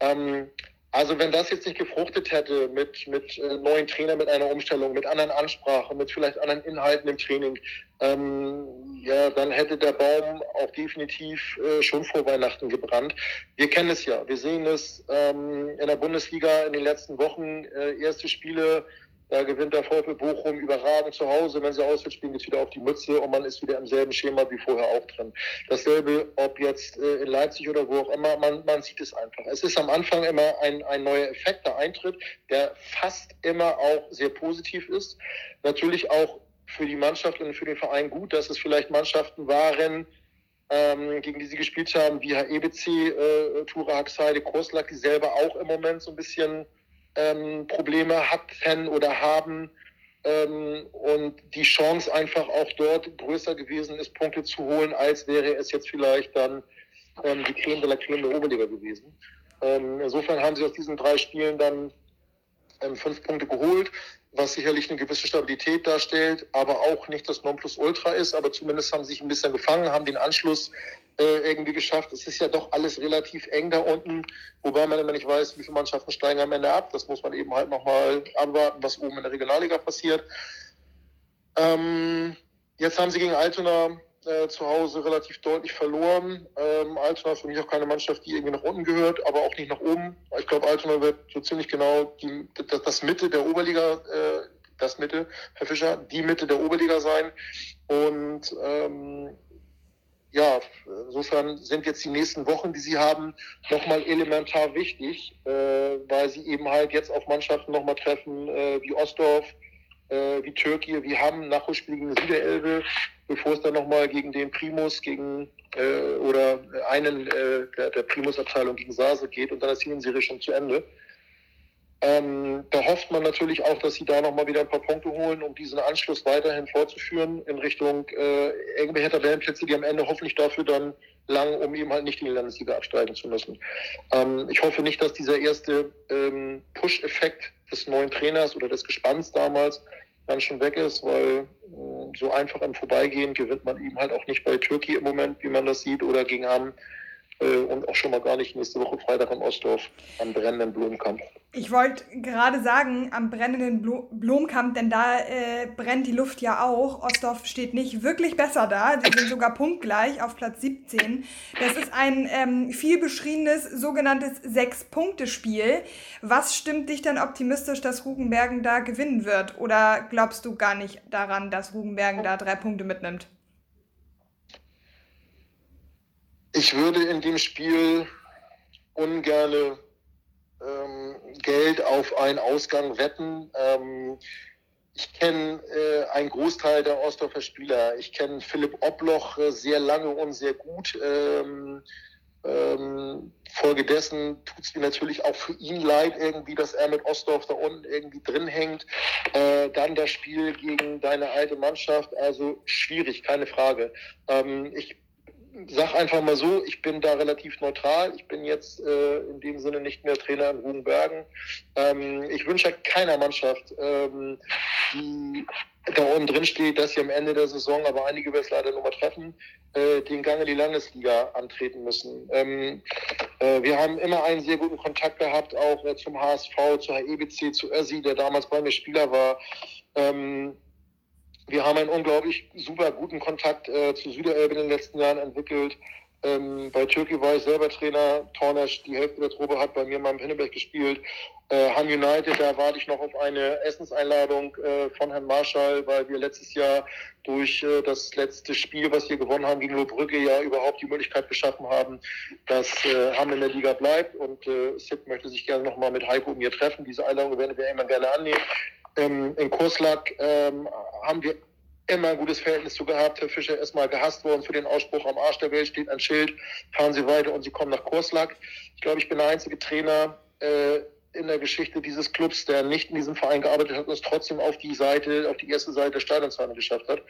Ähm, also wenn das jetzt nicht gefruchtet hätte mit, mit äh, neuen Trainern, mit einer Umstellung, mit anderen Ansprachen, mit vielleicht anderen Inhalten im Training, ähm, ja, dann hätte der Baum auch definitiv äh, schon vor Weihnachten gebrannt. Wir kennen es ja, wir sehen es ähm, in der Bundesliga in den letzten Wochen, äh, erste Spiele da gewinnt der VfB Bochum überragend zu Hause. Wenn sie auswärts spielen, geht es wieder auf die Mütze und man ist wieder im selben Schema wie vorher auch drin. Dasselbe, ob jetzt äh, in Leipzig oder wo auch immer, man, man sieht es einfach. Es ist am Anfang immer ein, ein neuer Effekt, der eintritt, der fast immer auch sehr positiv ist. Natürlich auch für die Mannschaft und für den Verein gut, dass es vielleicht Mannschaften waren, ähm, gegen die sie gespielt haben, wie HEBC, äh, Tura Haxheide, Kurslack, die selber auch im Moment so ein bisschen ähm, Probleme hatten oder haben ähm, und die Chance einfach auch dort größer gewesen ist, Punkte zu holen, als wäre es jetzt vielleicht dann ähm, die Creme de la Creme der Oberliga gewesen. Ähm, insofern haben sie aus diesen drei Spielen dann ähm, fünf Punkte geholt, was sicherlich eine gewisse Stabilität darstellt, aber auch nicht das Nonplusultra ist. Aber zumindest haben sie sich ein bisschen gefangen, haben den Anschluss äh, irgendwie geschafft. Es ist ja doch alles relativ eng da unten, wobei man immer nicht weiß, wie viele Mannschaften steigen am Ende ab. Das muss man eben halt nochmal abwarten, was oben in der Regionalliga passiert. Ähm, jetzt haben sie gegen Altona äh, zu Hause relativ deutlich verloren. Ähm, Altona ist für mich auch keine Mannschaft, die irgendwie nach unten gehört, aber auch nicht nach oben. Ich glaube, Altona wird so ziemlich genau die, das, das Mitte der Oberliga, äh, das Mitte, Herr Fischer, die Mitte der Oberliga sein. Und ähm, ja, insofern sind jetzt die nächsten Wochen, die sie haben, nochmal elementar wichtig, äh, weil sie eben halt jetzt auf Mannschaften nochmal treffen, äh, wie Ostdorf, äh, wie Türkei, wie Hamm, Nachholspiel gegen Süderelbe, bevor es dann nochmal gegen den Primus, gegen äh, oder einen äh, der, der Primus-Abteilung gegen Sase geht und dann ist die Hinserie schon zu Ende. Ähm, da hofft man natürlich auch, dass sie da nochmal wieder ein paar Punkte holen, um diesen Anschluss weiterhin fortzuführen in Richtung äh, irgendwelche Tabellenplätze, die am Ende hoffentlich dafür dann lang, um eben halt nicht in die Landesliga absteigen zu müssen. Ähm, ich hoffe nicht, dass dieser erste ähm, Push-Effekt des neuen Trainers oder des Gespanns damals dann schon weg ist, weil äh, so einfach im Vorbeigehen gewinnt man eben halt auch nicht bei Türkei im Moment, wie man das sieht, oder gegen Hamm und auch schon mal gar nicht nächste Woche Freitag im Ostdorf am brennenden Blumenkampf. Ich wollte gerade sagen, am brennenden Blu Blumenkampf, denn da äh, brennt die Luft ja auch. Ostdorf steht nicht wirklich besser da. Sie sind sogar punktgleich auf Platz 17. Das ist ein ähm, viel beschriebenes sogenanntes Sechs-Punkte-Spiel. Was stimmt dich denn optimistisch, dass Rugenbergen da gewinnen wird? Oder glaubst du gar nicht daran, dass Rugenbergen da drei Punkte mitnimmt? Ich würde in dem Spiel ungerne ähm, Geld auf einen Ausgang wetten. Ähm, ich kenne äh, einen Großteil der Ostdorfer Spieler. Ich kenne Philipp Obloch äh, sehr lange und sehr gut. Ähm, ähm, folgedessen tut es mir natürlich auch für ihn leid, irgendwie, dass er mit Ostdorf da unten irgendwie drin hängt. Äh, dann das Spiel gegen deine alte Mannschaft, also schwierig, keine Frage. Ähm, ich sag einfach mal so, ich bin da relativ neutral. Ich bin jetzt äh, in dem Sinne nicht mehr Trainer in Rugenbergen. Ähm, ich wünsche keiner Mannschaft, ähm, die da unten drin steht, dass sie am Ende der Saison, aber einige werden es leider nur mal treffen, äh, den Gang in die Landesliga antreten müssen. Ähm, äh, wir haben immer einen sehr guten Kontakt gehabt, auch äh, zum HSV, zur HEBC, zu Össi, der damals bei mir Spieler war. Ähm, wir haben einen unglaublich super guten Kontakt äh, zu Süderelbe in den letzten Jahren entwickelt. Ähm, bei Türkei war ich selber Trainer. Tornesch, die Hälfte der Truppe, hat bei mir mal im Pinneberg gespielt. Äh, Han United, da warte ich noch auf eine Essenseinladung äh, von Herrn Marschall, weil wir letztes Jahr durch äh, das letzte Spiel, was wir gewonnen haben gegen Lohbrücke, ja überhaupt die Möglichkeit geschaffen haben, dass äh, Hamm in der Liga bleibt. Und äh, Sid möchte sich gerne nochmal mit Heiko und mir treffen. Diese Einladung werden wir immer gerne annehmen. Ähm, in Kurslack ähm, haben wir immer ein gutes Verhältnis zu gehabt. Herr Fischer ist mal gehasst worden für den Ausspruch, am Arsch der Welt steht ein Schild, fahren Sie weiter und Sie kommen nach Kurslack. Ich glaube, ich bin der einzige Trainer äh, in der Geschichte dieses Clubs, der nicht in diesem Verein gearbeitet hat und es trotzdem auf die Seite, auf die erste Seite der Stadionzahlen geschafft hat.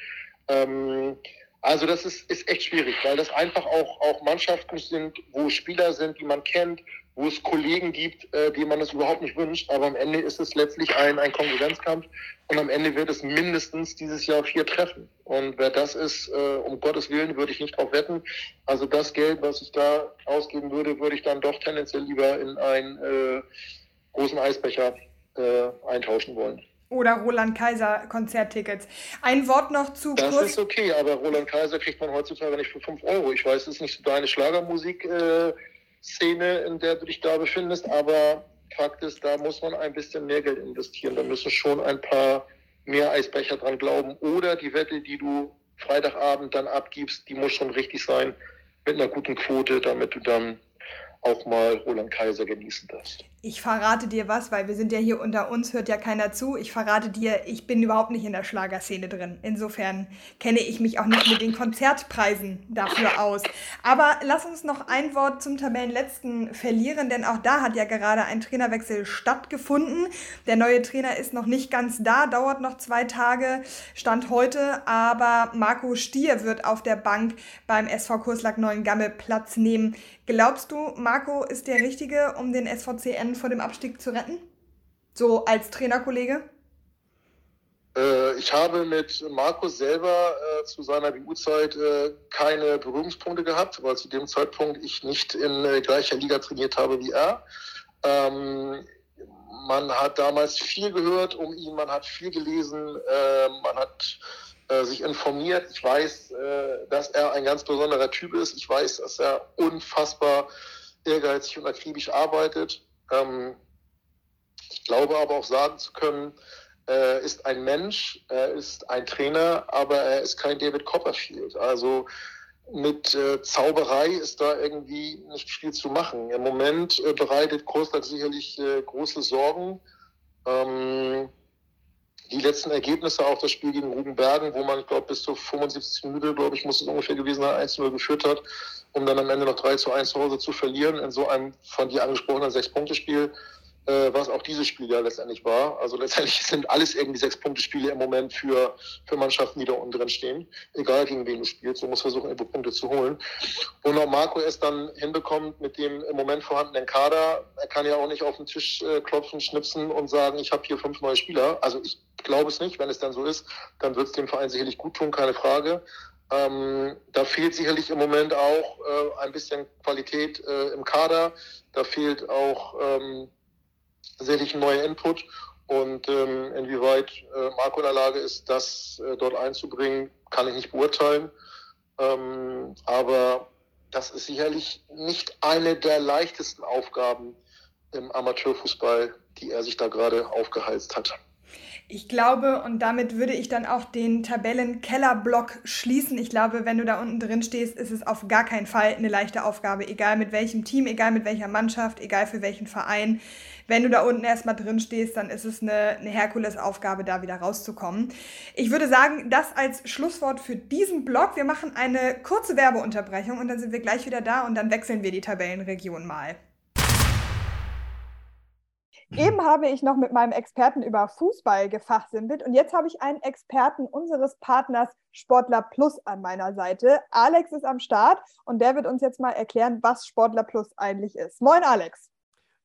Ähm, Also das ist, ist echt schwierig, weil das einfach auch, auch Mannschaften sind, wo Spieler sind, die man kennt, wo es Kollegen gibt, äh, die man es überhaupt nicht wünscht. Aber am Ende ist es letztlich ein, ein Konkurrenzkampf und am Ende wird es mindestens dieses Jahr vier treffen. Und wer das ist, äh, um Gottes Willen, würde ich nicht drauf wetten. Also das Geld, was ich da ausgeben würde, würde ich dann doch tendenziell lieber in einen äh, großen Eisbecher äh, eintauschen wollen oder Roland Kaiser Konzerttickets. Ein Wort noch zu Das Kurs ist okay, aber Roland Kaiser kriegt man heutzutage nicht für 5 Euro. Ich weiß, es ist nicht so deine Schlagermusik-Szene, äh, in der du dich da befindest, aber Fakt ist, da muss man ein bisschen mehr Geld investieren. Da müssen schon ein paar mehr Eisbecher dran glauben. Oder die Wette, die du Freitagabend dann abgibst, die muss schon richtig sein mit einer guten Quote, damit du dann auch mal Roland Kaiser genießen darfst. Ich verrate dir was, weil wir sind ja hier unter uns, hört ja keiner zu. Ich verrate dir, ich bin überhaupt nicht in der Schlagerszene drin. Insofern kenne ich mich auch nicht mit den Konzertpreisen dafür aus. Aber lass uns noch ein Wort zum Tabellenletzten verlieren, denn auch da hat ja gerade ein Trainerwechsel stattgefunden. Der neue Trainer ist noch nicht ganz da, dauert noch zwei Tage, stand heute, aber Marco Stier wird auf der Bank beim SV Kurslack Neuengamme Platz nehmen. Glaubst du, Marco ist der Richtige, um den SVCN vor dem Abstieg zu retten? So als Trainerkollege? Äh, ich habe mit Markus selber äh, zu seiner BU-Zeit äh, keine Berührungspunkte gehabt, weil zu dem Zeitpunkt ich nicht in äh, gleicher Liga trainiert habe wie er. Ähm, man hat damals viel gehört um ihn, man hat viel gelesen, ähm, man hat äh, sich informiert. Ich weiß, äh, dass er ein ganz besonderer Typ ist. Ich weiß, dass er unfassbar ehrgeizig und akribisch arbeitet. Ähm, ich glaube aber auch sagen zu können, er ist ein Mensch, er ist ein Trainer, aber er ist kein David Copperfield. Also mit äh, Zauberei ist da irgendwie nicht viel zu machen. Im Moment äh, bereitet Kostak sicherlich äh, große Sorgen. Ähm, die letzten Ergebnisse, auch das Spiel gegen Rugenbergen, wo man, glaube bis zur 75 Minute, glaube ich, muss es ungefähr gewesen sein, 1-0 geführt hat, um dann am Ende noch 3 zu 1 zu Hause zu verlieren in so einem von dir angesprochenen Sechs-Punkte-Spiel äh, was auch dieses Spiel ja letztendlich war. Also letztendlich sind alles irgendwie Sechs-Punkte-Spiele im Moment für, für Mannschaften, die da unten drin stehen. Egal gegen wen du spielst, du musst versuchen, irgendwo Punkte zu holen. Und ob Marco es dann hinbekommt mit dem im Moment vorhandenen Kader, er kann ja auch nicht auf den Tisch äh, klopfen, schnipsen und sagen, ich habe hier fünf neue Spieler. Also ich glaube es nicht. Wenn es dann so ist, dann wird es dem Verein sicherlich gut tun, keine Frage. Ähm, da fehlt sicherlich im Moment auch äh, ein bisschen Qualität äh, im Kader. Da fehlt auch ähm, sicherlich ein neuer Input. Und ähm, inwieweit äh, Marco in der Lage ist, das äh, dort einzubringen, kann ich nicht beurteilen. Ähm, aber das ist sicherlich nicht eine der leichtesten Aufgaben im Amateurfußball, die er sich da gerade aufgeheizt hat. Ich glaube, und damit würde ich dann auch den Tabellenkellerblock schließen. Ich glaube, wenn du da unten drin stehst, ist es auf gar keinen Fall eine leichte Aufgabe, egal mit welchem Team, egal mit welcher Mannschaft, egal für welchen Verein. Wenn du da unten erstmal drin stehst, dann ist es eine, eine Herkulesaufgabe, da wieder rauszukommen. Ich würde sagen, das als Schlusswort für diesen Block. Wir machen eine kurze Werbeunterbrechung und dann sind wir gleich wieder da und dann wechseln wir die Tabellenregion mal. Eben habe ich noch mit meinem Experten über Fußball gefachsimpelt und jetzt habe ich einen Experten unseres Partners Sportler Plus an meiner Seite. Alex ist am Start und der wird uns jetzt mal erklären, was Sportler Plus eigentlich ist. Moin, Alex.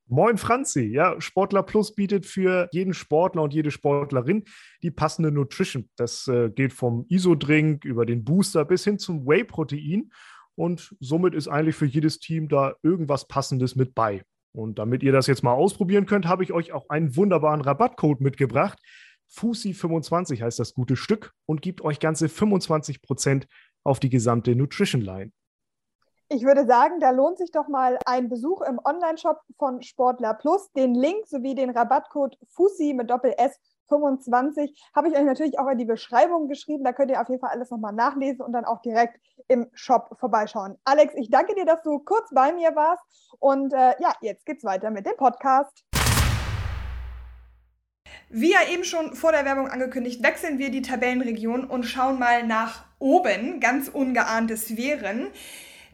Moin Franzi, ja, Sportler Plus bietet für jeden Sportler und jede Sportlerin die passende Nutrition. Das äh, geht vom ISO-Drink über den Booster bis hin zum Whey-Protein und somit ist eigentlich für jedes Team da irgendwas Passendes mit bei. Und damit ihr das jetzt mal ausprobieren könnt, habe ich euch auch einen wunderbaren Rabattcode mitgebracht. FUSI25 heißt das gute Stück und gibt euch ganze 25% auf die gesamte Nutrition Line. Ich würde sagen, da lohnt sich doch mal ein Besuch im Online-Shop von Sportler Plus. Den Link sowie den Rabattcode FUSI mit Doppel S 25 habe ich euch natürlich auch in die Beschreibung geschrieben. Da könnt ihr auf jeden Fall alles nochmal nachlesen und dann auch direkt im Shop vorbeischauen. Alex, ich danke dir, dass du kurz bei mir warst. Und äh, ja, jetzt geht's weiter mit dem Podcast. Wie ja eben schon vor der Werbung angekündigt, wechseln wir die Tabellenregion und schauen mal nach oben. Ganz ungeahnte Sphären.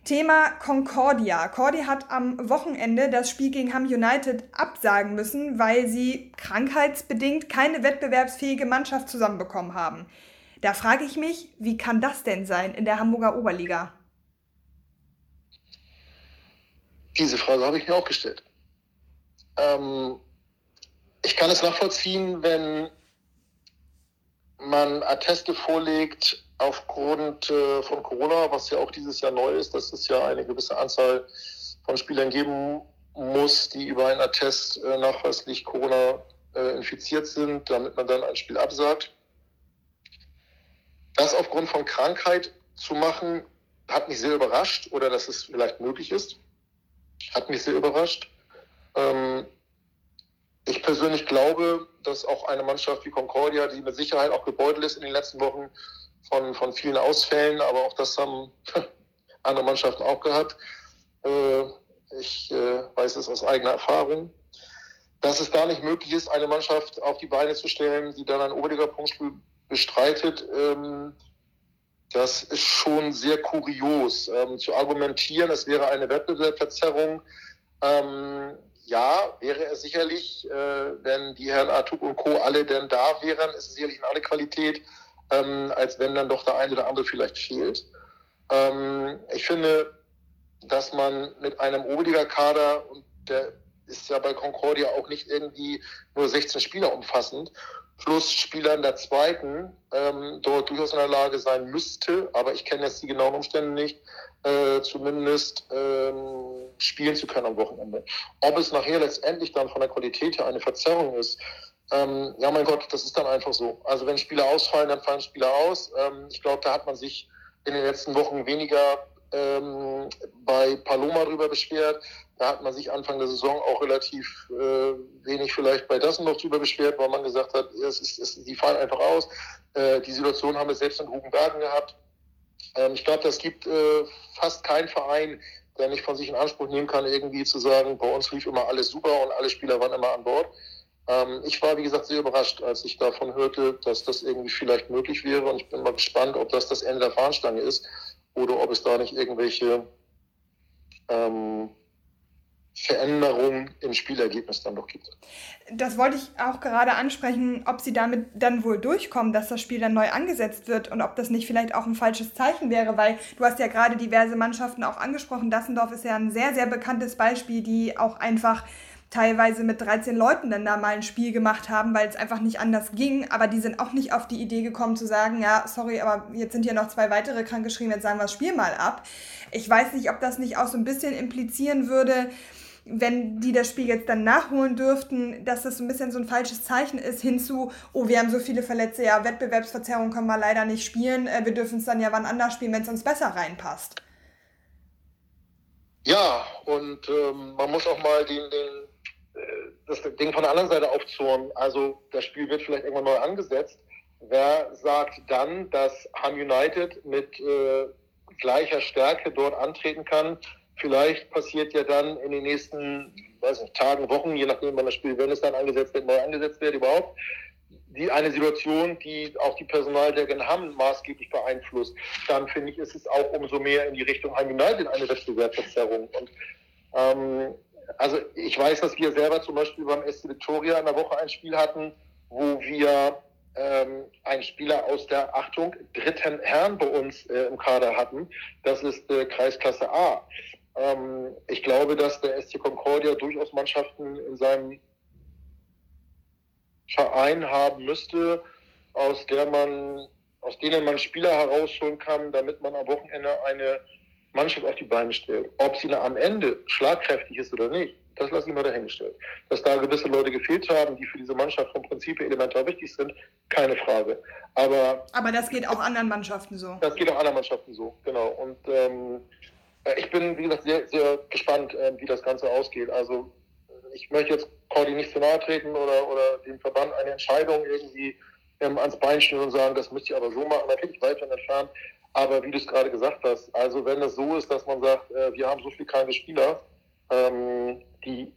Thema Concordia. Cordy hat am Wochenende das Spiel gegen Ham United absagen müssen, weil sie krankheitsbedingt keine wettbewerbsfähige Mannschaft zusammenbekommen haben. Da frage ich mich, wie kann das denn sein in der Hamburger Oberliga? Diese Frage habe ich mir auch gestellt. Ähm, ich kann es nachvollziehen, wenn man Atteste vorlegt aufgrund äh, von Corona, was ja auch dieses Jahr neu ist, dass es ja eine gewisse Anzahl von Spielern geben muss, die über einen Attest äh, nachweislich Corona äh, infiziert sind, damit man dann ein Spiel absagt. Das aufgrund von Krankheit zu machen, hat mich sehr überrascht oder dass es vielleicht möglich ist, hat mich sehr überrascht. Ähm, ich persönlich glaube, dass auch eine Mannschaft wie Concordia, die mit Sicherheit auch gebeutelt ist in den letzten Wochen von, von vielen Ausfällen, aber auch das haben andere Mannschaften auch gehabt. Äh, ich äh, weiß es aus eigener Erfahrung, dass es da nicht möglich ist, eine Mannschaft auf die Beine zu stellen, die dann ein Oberliga-Punktspiel bestreitet. Ähm, das ist schon sehr kurios. Ähm, zu argumentieren, es wäre eine Wettbewerbsverzerrung, ähm, ja, wäre es sicherlich, äh, wenn die Herren Artuk und Co. alle denn da wären, ist es sicherlich in alle Qualität, ähm, als wenn dann doch der eine oder andere vielleicht fehlt. Ähm, ich finde, dass man mit einem Oberliga-Kader, und der ist ja bei Concordia auch nicht irgendwie nur 16 Spieler umfassend, plus Spielern der zweiten ähm, dort durchaus in der Lage sein müsste, aber ich kenne jetzt die genauen Umstände nicht, äh, zumindest ähm, spielen zu können am Wochenende. Ob es nachher letztendlich dann von der Qualität her eine Verzerrung ist, ähm, ja mein Gott, das ist dann einfach so. Also wenn Spieler ausfallen, dann fallen Spieler aus. Ähm, ich glaube, da hat man sich in den letzten Wochen weniger ähm, bei Paloma drüber beschwert. Da hat man sich Anfang der Saison auch relativ äh, wenig vielleicht bei Dassen noch drüber beschwert, weil man gesagt hat, es ist, es, die fallen einfach aus. Äh, die Situation haben wir selbst in Rugenbergen gehabt. Ähm, ich glaube, das gibt äh, fast keinen Verein, der nicht von sich in Anspruch nehmen kann, irgendwie zu sagen, bei uns lief immer alles super und alle Spieler waren immer an Bord. Ähm, ich war, wie gesagt, sehr überrascht, als ich davon hörte, dass das irgendwie vielleicht möglich wäre. Und ich bin mal gespannt, ob das das Ende der Fahnenstange ist oder ob es da nicht irgendwelche ähm, Veränderungen im Spielergebnis dann noch gibt. Das wollte ich auch gerade ansprechen, ob Sie damit dann wohl durchkommen, dass das Spiel dann neu angesetzt wird und ob das nicht vielleicht auch ein falsches Zeichen wäre, weil du hast ja gerade diverse Mannschaften auch angesprochen. Dassendorf ist ja ein sehr, sehr bekanntes Beispiel, die auch einfach teilweise mit 13 Leuten dann da mal ein Spiel gemacht haben, weil es einfach nicht anders ging. Aber die sind auch nicht auf die Idee gekommen zu sagen, ja, sorry, aber jetzt sind hier noch zwei weitere krankgeschrieben, jetzt sagen wir das Spiel mal ab. Ich weiß nicht, ob das nicht auch so ein bisschen implizieren würde, wenn die das Spiel jetzt dann nachholen dürften, dass das so ein bisschen so ein falsches Zeichen ist, hinzu, oh, wir haben so viele Verletzte, ja, Wettbewerbsverzerrung können wir leider nicht spielen, äh, wir dürfen es dann ja wann anders spielen, wenn es uns besser reinpasst. Ja, und ähm, man muss auch mal den, den das Ding von der anderen Seite aufzurren. Also das Spiel wird vielleicht irgendwann neu angesetzt. Wer sagt dann, dass Ham United mit äh, gleicher Stärke dort antreten kann? Vielleicht passiert ja dann in den nächsten weiß nicht, Tagen, Wochen, je nachdem, wann das Spiel, wenn es dann angesetzt wird, neu angesetzt wird überhaupt, die eine Situation, die auch die Personaldecke in Hamm maßgeblich beeinflusst, dann finde ich, ist es auch umso mehr in die Richtung Ham United eine Wettbewerbsverzerrung. Und ähm, also ich weiß, dass wir selber zum Beispiel beim SC Victoria in der Woche ein Spiel hatten, wo wir ähm, einen Spieler aus der Achtung dritten Herrn bei uns äh, im Kader hatten. Das ist äh, Kreisklasse A. Ähm, ich glaube, dass der SC Concordia durchaus Mannschaften in seinem Verein haben müsste, aus der man, aus denen man Spieler herausholen kann, damit man am Wochenende eine Mannschaft auf die Beine stellt. Ob sie am Ende schlagkräftig ist oder nicht, das lasse ich mal dahingestellt. Dass da gewisse Leute gefehlt haben, die für diese Mannschaft vom Prinzip elementar wichtig sind, keine Frage. Aber, Aber das geht auch anderen Mannschaften so. Das geht auch anderen Mannschaften so, genau. Und ähm, äh, ich bin, wie gesagt, sehr, sehr gespannt, äh, wie das Ganze ausgeht. Also ich möchte jetzt Cordy nicht zu nahe treten oder, oder dem Verband eine Entscheidung irgendwie ähm, ans Bein stellen und sagen, das müsst ihr aber so machen. Da bin ich weit von entfernt. Aber wie du es gerade gesagt hast, also wenn es so ist, dass man sagt, äh, wir haben so viele kleine Spieler, ähm, die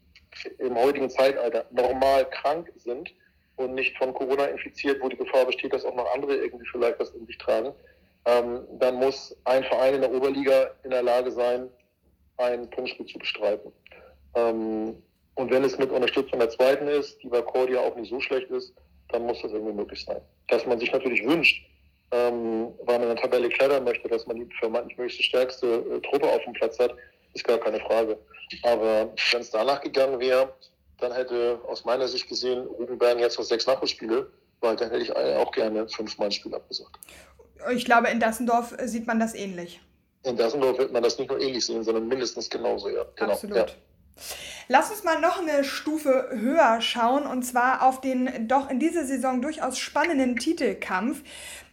im heutigen Zeitalter normal krank sind und nicht von Corona infiziert, wo die Gefahr besteht, dass auch noch andere irgendwie vielleicht das in sich tragen, ähm, dann muss ein Verein in der Oberliga in der Lage sein, ein Punktspiel zu bestreiten. Ähm, und wenn es mit Unterstützung der zweiten ist, die bei Cordia auch nicht so schlecht ist, dann muss das irgendwie möglich sein. Dass man sich natürlich wünscht, ähm, weil man in der Tabelle klettern möchte, dass man die vermeintlich möglichst stärkste äh, Truppe auf dem Platz hat, ist gar keine Frage. Aber wenn es danach gegangen wäre, dann hätte aus meiner Sicht gesehen Rubenbergen jetzt noch sechs Nachholspiele, weil dann hätte ich auch gerne fünfmal ein Spiel abgesagt. Ich glaube, in Dassendorf sieht man das ähnlich. In Dassendorf wird man das nicht nur ähnlich sehen, sondern mindestens genauso, ja. Genau. Absolut. Ja. Lass uns mal noch eine Stufe höher schauen und zwar auf den doch in dieser Saison durchaus spannenden Titelkampf.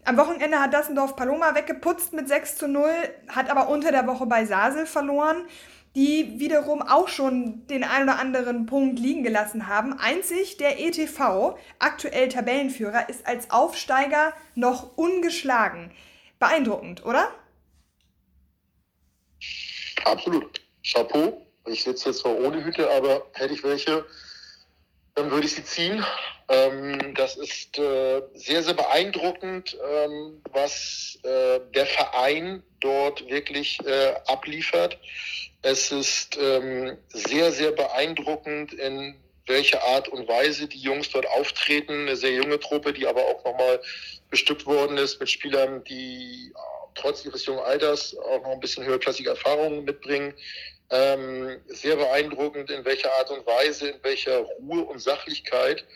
Am Wochenende hat Dassendorf Paloma weggeputzt mit 6 zu 0, hat aber unter der Woche bei Sasel verloren, die wiederum auch schon den ein oder anderen Punkt liegen gelassen haben. Einzig der ETV, aktuell Tabellenführer, ist als Aufsteiger noch ungeschlagen. Beeindruckend, oder? Absolut. Chapeau. Ich sitze jetzt zwar ohne Hüte, aber hätte ich welche, dann würde ich sie ziehen. Ähm, das ist äh, sehr, sehr beeindruckend, ähm, was äh, der Verein dort wirklich äh, abliefert. Es ist ähm, sehr, sehr beeindruckend, in welcher Art und Weise die Jungs dort auftreten. Eine sehr junge Truppe, die aber auch nochmal bestückt worden ist mit Spielern, die trotz ihres jungen Alters auch noch ein bisschen höherklassige Erfahrungen mitbringen. Ähm, sehr beeindruckend, in welcher Art und Weise, in welcher Ruhe und Sachlichkeit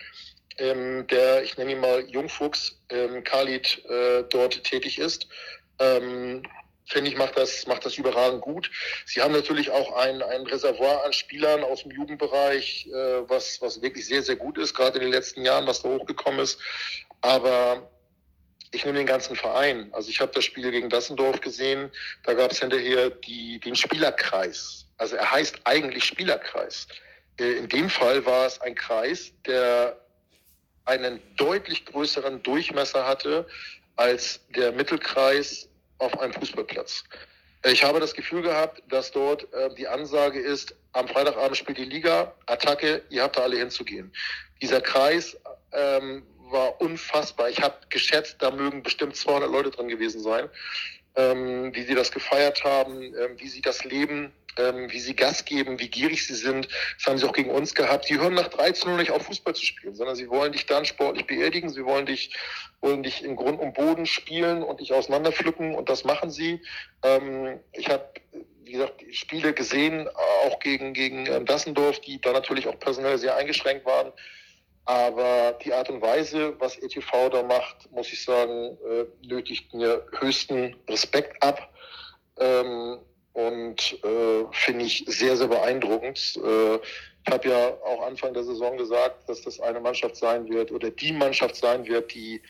ähm, der, ich nenne ihn mal Jungfuchs, ähm, Khalid äh, dort tätig ist. Ähm, finde ich, macht das, macht das überragend gut. Sie haben natürlich auch ein, ein Reservoir an Spielern aus dem Jugendbereich, äh, was, was wirklich sehr, sehr gut ist, gerade in den letzten Jahren, was da hochgekommen ist. Aber ich nehme den ganzen Verein. Also ich habe das Spiel gegen Dassendorf gesehen, da gab es hinterher die, den Spielerkreis. Also er heißt eigentlich Spielerkreis. Äh, in dem Fall war es ein Kreis, der einen deutlich größeren Durchmesser hatte als der Mittelkreis auf einem Fußballplatz. Äh, ich habe das Gefühl gehabt, dass dort äh, die Ansage ist, am Freitagabend spielt die Liga, Attacke, ihr habt da alle hinzugehen. Dieser Kreis ähm, war unfassbar. Ich habe geschätzt, da mögen bestimmt 200 Leute drin gewesen sein, ähm, wie sie das gefeiert haben, ähm, wie sie das leben ähm, wie sie Gas geben, wie gierig sie sind. Das haben sie auch gegen uns gehabt. Die hören nach 13 Uhr nicht auf, Fußball zu spielen, sondern sie wollen dich dann sportlich beerdigen. Sie wollen dich, wollen dich in Grund und Boden spielen und dich auseinanderpflücken und das machen sie. Ähm, ich habe wie gesagt, Spiele gesehen, auch gegen, gegen ähm, Dassendorf, die da natürlich auch personell sehr eingeschränkt waren. Aber die Art und Weise, was ETV da macht, muss ich sagen, äh, nötigt mir höchsten Respekt ab. Ähm, und äh, finde ich sehr, sehr beeindruckend. Äh, ich habe ja auch Anfang der Saison gesagt, dass das eine Mannschaft sein wird oder die Mannschaft sein wird, die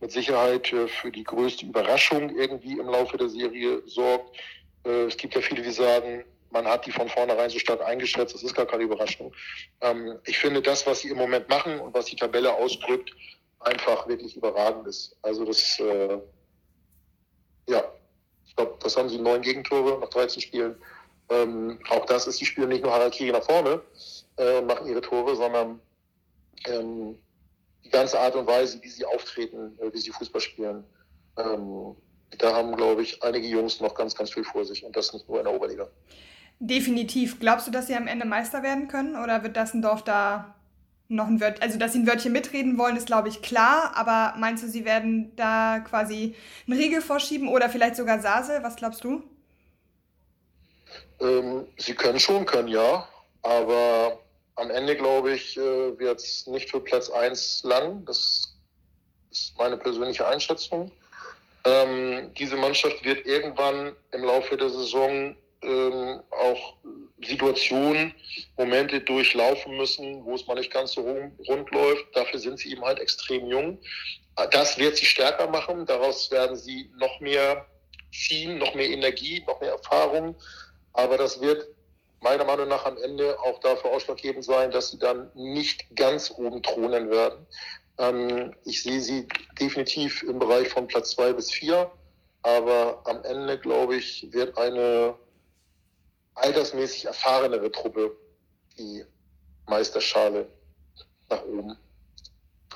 mit Sicherheit äh, für die größte Überraschung irgendwie im Laufe der Serie sorgt. Äh, es gibt ja viele, die sagen, man hat die von vornherein so stark eingeschätzt, das ist gar keine Überraschung. Ähm, ich finde das, was sie im Moment machen und was die Tabelle ausdrückt, einfach wirklich überragend ist. Also das, äh, ja, ich glaube, das haben sie neun Gegentore nach 13 Spielen. Ähm, auch das ist, die spielen nicht nur Harakiri nach vorne äh, und machen ihre Tore, sondern ähm, die ganze Art und Weise, wie sie auftreten, äh, wie sie Fußball spielen. Ähm, da haben, glaube ich, einige Jungs noch ganz, ganz viel vor sich und das nicht nur in der Oberliga. Definitiv. Glaubst du, dass sie am Ende Meister werden können oder wird Dassendorf da noch ein Wörtchen, also dass sie ein Wörtchen mitreden wollen, ist glaube ich klar, aber meinst du, sie werden da quasi einen Riegel vorschieben oder vielleicht sogar Sase? Was glaubst du? Ähm, sie können schon, können ja, aber am Ende glaube ich, äh, wird es nicht für Platz 1 lang. Das ist meine persönliche Einschätzung. Ähm, diese Mannschaft wird irgendwann im Laufe der Saison ähm, auch Situationen, Momente durchlaufen müssen, wo es mal nicht ganz so rund läuft. Dafür sind sie eben halt extrem jung. Das wird sie stärker machen. Daraus werden sie noch mehr ziehen, noch mehr Energie, noch mehr Erfahrung. Aber das wird meiner Meinung nach am Ende auch dafür ausschlaggebend sein, dass sie dann nicht ganz oben thronen werden. Ähm, ich sehe sie definitiv im Bereich von Platz zwei bis vier. Aber am Ende, glaube ich, wird eine altersmäßig erfahrenere Truppe die Meisterschale nach oben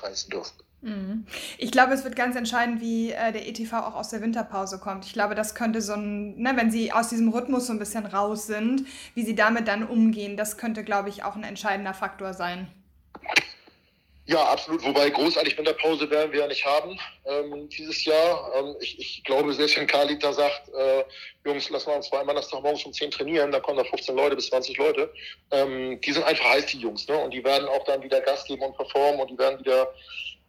reißen dürfen. Mhm. Ich glaube, es wird ganz entscheidend, wie äh, der ETV auch aus der Winterpause kommt. Ich glaube, das könnte so ein, ne, wenn sie aus diesem Rhythmus so ein bisschen raus sind, wie sie damit dann umgehen, das könnte, glaube ich, auch ein entscheidender Faktor sein. Ja, absolut. Wobei großartig Winterpause werden wir ja nicht haben ähm, dieses Jahr. Ähm, ich, ich glaube, selbst wenn Karl da sagt, äh, Jungs, lass mal uns zweimal das Tag morgens um 10 trainieren, da kommen da 15 Leute bis 20 Leute. Ähm, die sind einfach heiß, die Jungs. Ne? Und die werden auch dann wieder Gas geben und performen und die werden wieder,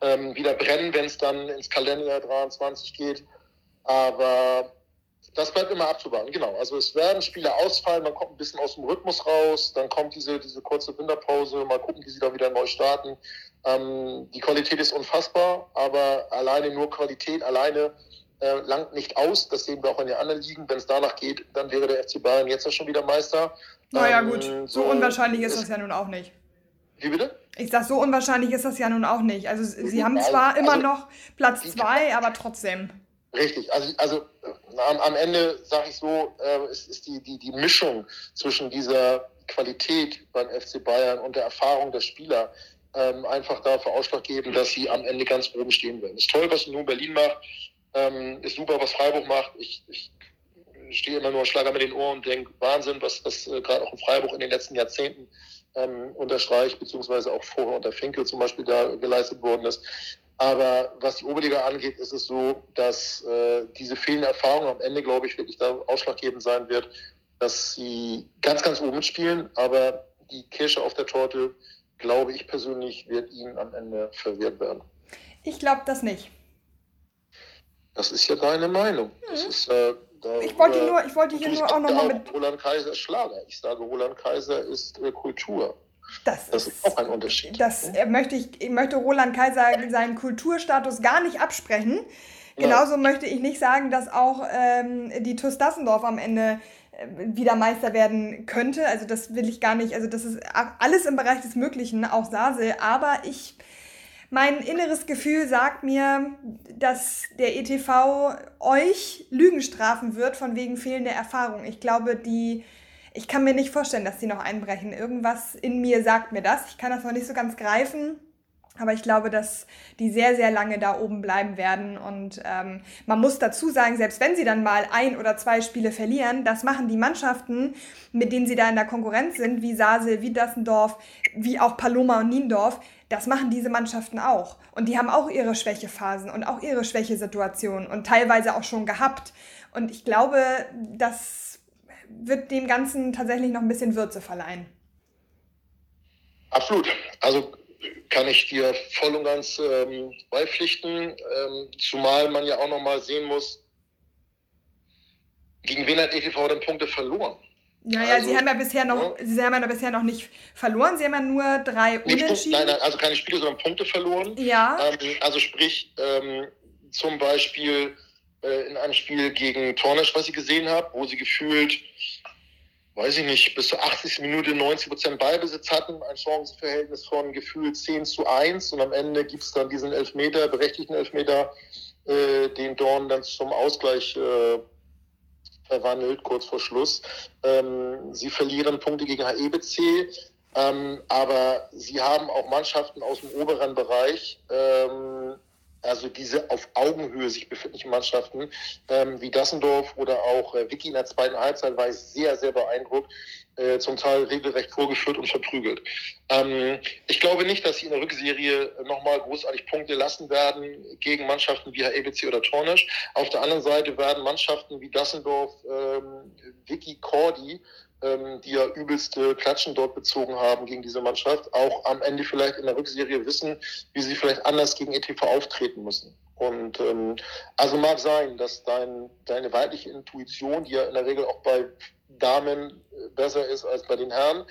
ähm, wieder brennen, wenn es dann ins Kalenderjahr 23 geht. Aber das bleibt immer abzuwarten, genau. Also es werden Spieler ausfallen, man kommt ein bisschen aus dem Rhythmus raus, dann kommt diese, diese kurze Winterpause, mal gucken, wie sie dann wieder neu starten. Ähm, die Qualität ist unfassbar, aber alleine nur Qualität, alleine äh, langt nicht aus. Das sehen wir auch in den anderen Ligen. Wenn es danach geht, dann wäre der FC Bayern jetzt ja schon wieder Meister. Naja ähm, gut, so, so unwahrscheinlich ist, ist das ja nun auch nicht. Wie bitte? Ich sag, so unwahrscheinlich ist das ja nun auch nicht. Also sie haben zwar also, immer noch Platz zwei, aber trotzdem. Richtig, also, also am, am Ende sage ich so, äh, es ist die, die, die Mischung zwischen dieser Qualität beim FC Bayern und der Erfahrung der Spieler ähm, einfach dafür Ausschlag geben, dass sie am Ende ganz oben stehen werden. Ist toll, was nun Berlin macht, ähm, ist super, was Freiburg macht. Ich, ich stehe immer nur Schlager mit den Ohren und denke, Wahnsinn, was, was äh, gerade auch in Freiburg in den letzten Jahrzehnten ähm, unter Streich, beziehungsweise auch vorher unter Finkel zum Beispiel da geleistet worden ist. Aber was die Oberliga angeht, ist es so, dass äh, diese fehlende Erfahrung am Ende, glaube ich, wirklich da ausschlaggebend sein wird, dass sie ganz, ganz oben spielen. Aber die Kirsche auf der Torte, glaube ich persönlich, wird ihnen am Ende verwehrt werden. Ich glaube das nicht. Das ist ja deine Meinung. Mhm. Ist, äh, ich wollte nur, ich wollte hier nur auch nochmal mit. Roland Kaiser ist Schlager. Ich sage, Roland Kaiser ist äh, Kultur. Das, das ist auch ein Unterschied. Das äh, möchte ich, ich möchte Roland Kaiser seinen Kulturstatus gar nicht absprechen. Genauso ja. möchte ich nicht sagen, dass auch ähm, die TuS Dassendorf am Ende wieder Meister werden könnte. Also das will ich gar nicht. Also das ist alles im Bereich des Möglichen, auch Sasel. Aber ich, mein inneres Gefühl sagt mir, dass der ETV euch Lügen strafen wird von wegen fehlender Erfahrung. Ich glaube, die ich kann mir nicht vorstellen, dass die noch einbrechen. Irgendwas in mir sagt mir das. Ich kann das noch nicht so ganz greifen. Aber ich glaube, dass die sehr, sehr lange da oben bleiben werden. Und ähm, man muss dazu sagen, selbst wenn sie dann mal ein oder zwei Spiele verlieren, das machen die Mannschaften, mit denen sie da in der Konkurrenz sind, wie Sasel, wie Dassendorf, wie auch Paloma und Niendorf, das machen diese Mannschaften auch. Und die haben auch ihre Schwächephasen und auch ihre Schwächesituationen und teilweise auch schon gehabt. Und ich glaube, dass wird dem Ganzen tatsächlich noch ein bisschen Würze verleihen. Absolut. Also kann ich dir voll und ganz ähm, beipflichten, ähm, zumal man ja auch noch mal sehen muss, gegen wen hat ETV denn Punkte verloren? Ja, ja, also, sie haben ja bisher noch, ja. sie haben ja bisher noch nicht verloren. Sie haben ja nur drei nicht Unentschieden. Nein, nein, also keine Spiele, sondern Punkte verloren. Ja. Ähm, also sprich, ähm, zum Beispiel äh, in einem Spiel gegen Tornisch, was ich gesehen habe, wo sie gefühlt, weiß ich nicht, bis zur 80. Minute 90 Prozent Ballbesitz hatten, ein Chancenverhältnis von gefühlt 10 zu 1 und am Ende gibt es dann diesen Elfmeter, berechtigten Elfmeter, äh, den Dorn dann zum Ausgleich äh, verwandelt, kurz vor Schluss. Ähm, sie verlieren Punkte gegen HEBC, ähm, aber sie haben auch Mannschaften aus dem oberen Bereich, ähm, also diese auf Augenhöhe sich befindlichen Mannschaften, ähm, wie Dassendorf oder auch äh, Vicky in der zweiten Halbzeit, war ich sehr, sehr beeindruckt, äh, zum Teil regelrecht vorgeführt und verprügelt. Ähm, ich glaube nicht, dass sie in der Rückserie nochmal großartig Punkte lassen werden gegen Mannschaften wie HEBC oder Tornisch. Auf der anderen Seite werden Mannschaften wie Dassendorf, ähm, Vicky Cordy ähm, die ja übelste Klatschen dort bezogen haben gegen diese Mannschaft, auch am Ende vielleicht in der Rückserie wissen, wie sie vielleicht anders gegen ETV auftreten müssen. Und ähm, also mag sein, dass dein, deine weibliche Intuition, die ja in der Regel auch bei Damen äh, besser ist als bei den Herren,